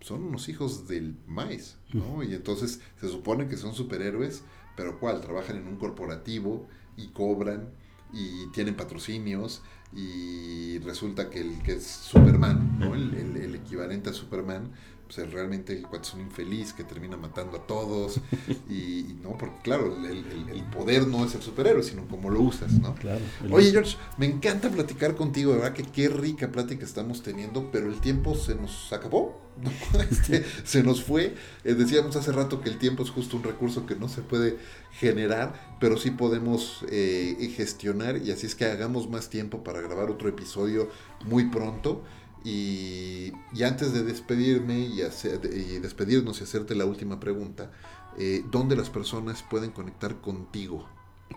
Speaker 2: son unos hijos del maíz, ¿no? Y entonces se supone que son superhéroes, pero ¿cuál? Trabajan en un corporativo y cobran y tienen patrocinios y resulta que el que es Superman, ¿no? el, el, el equivalente a Superman, pues realmente el cuate es un infeliz que termina matando a todos y, y no porque claro el, poder no es el superhéroe sino como lo usas no
Speaker 1: claro,
Speaker 2: oye George me encanta platicar contigo de verdad que qué rica plática estamos teniendo pero el tiempo se nos acabó. este, se nos fue eh, decíamos hace rato que el tiempo es justo un recurso que no se puede generar pero sí podemos eh, gestionar y así es que hagamos más tiempo para grabar otro episodio muy pronto Y, y antes de despedirme y, y, despedirnos y hacerte la última pregunta, eh, ¿dónde las personas pueden conectar contigo?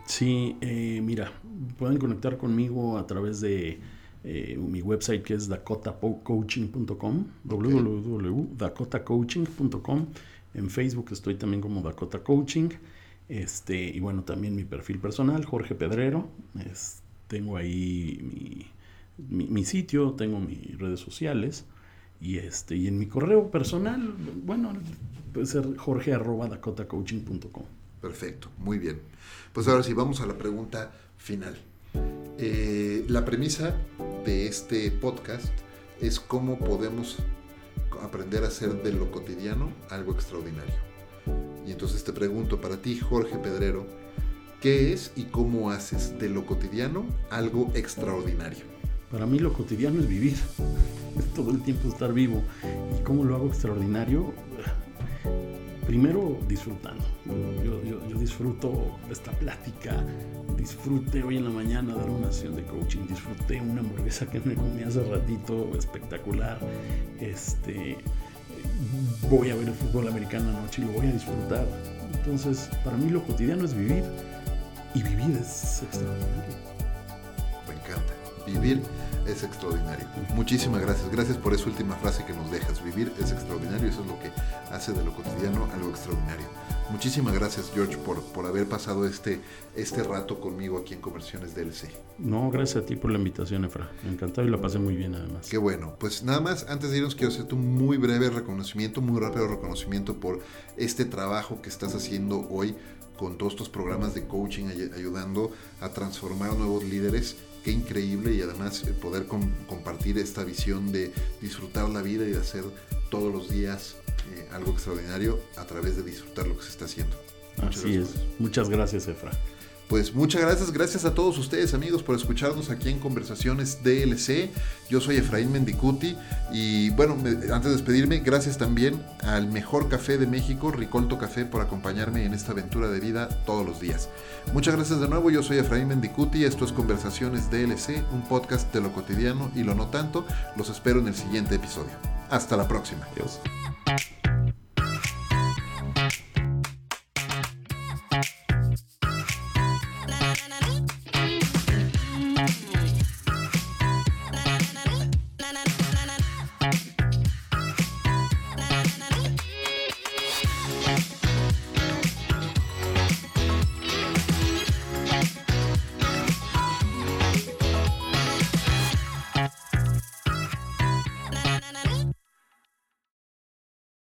Speaker 1: Sí, mira, pueden conectar conmigo a través de eh, mi website que es dakotacoaching.com, okay. www.dakotacoaching.com. En Facebook estoy también como Dakota Coaching. Este, y bueno, también mi perfil personal, Jorge Pedrero. Es, tengo ahí mi, mi, sitio, tengo mis redes sociales. Y, este, y en mi correo personal, bueno, puede ser jorge arroba dakotacoaching.com.
Speaker 2: Perfecto, muy bien. Pues ahora sí, vamos a la pregunta final. Eh, la premisa de este podcast es cómo podemos aprender a hacer de lo cotidiano algo extraordinario. Y entonces te pregunto para ti, Jorge Pedrero, ¿qué es y cómo haces de lo cotidiano algo extraordinario?
Speaker 1: Para mí lo cotidiano es vivir, es todo el tiempo estar vivo. ¿Y cómo lo hago extraordinario? Primero disfrutando. Yo, yo, yo disfruto esta plática, disfruté hoy en la mañana dar una sesión de coaching, disfruté una hamburguesa que me comí hace ratito, espectacular. Este, voy a ver el fútbol americano anoche y lo voy a disfrutar. Entonces, para mí lo cotidiano es vivir y vivir es extraordinario.
Speaker 2: Me encanta. Vivir es extraordinario. Muchísimas gracias. Gracias por esa última frase que nos dejas. Vivir es extraordinario. Eso es lo que hace de lo cotidiano algo extraordinario. Muchísimas gracias, George, por, por haber pasado este, este rato conmigo aquí en Conversiones DLC.
Speaker 1: No, gracias a ti por la invitación, Efra. Me encantó y la pasé muy bien, además.
Speaker 2: Qué bueno. Pues nada más, antes de irnos, quiero hacerte un muy breve reconocimiento, muy rápido reconocimiento por este trabajo que estás haciendo hoy con todos estos programas de coaching, ayudando a transformar nuevos líderes qué increíble y además eh, poder com compartir esta visión de disfrutar la vida y de hacer todos los días eh, algo extraordinario a través de disfrutar lo que se está haciendo.
Speaker 1: Muchas Así gracias. es. Muchas gracias, Efra.
Speaker 2: Pues muchas gracias, gracias a todos ustedes amigos por escucharnos aquí en Conversaciones DLC. Yo soy Efraín Mendicuti y bueno, antes de despedirme, gracias también al mejor café de México, Ricolto Café, por acompañarme en esta aventura de vida todos los días. Muchas gracias de nuevo, yo soy Efraín Mendicuti, esto es Conversaciones DLC, un podcast de lo cotidiano y lo no tanto. Los espero en el siguiente episodio. Hasta la próxima.
Speaker 1: Adiós.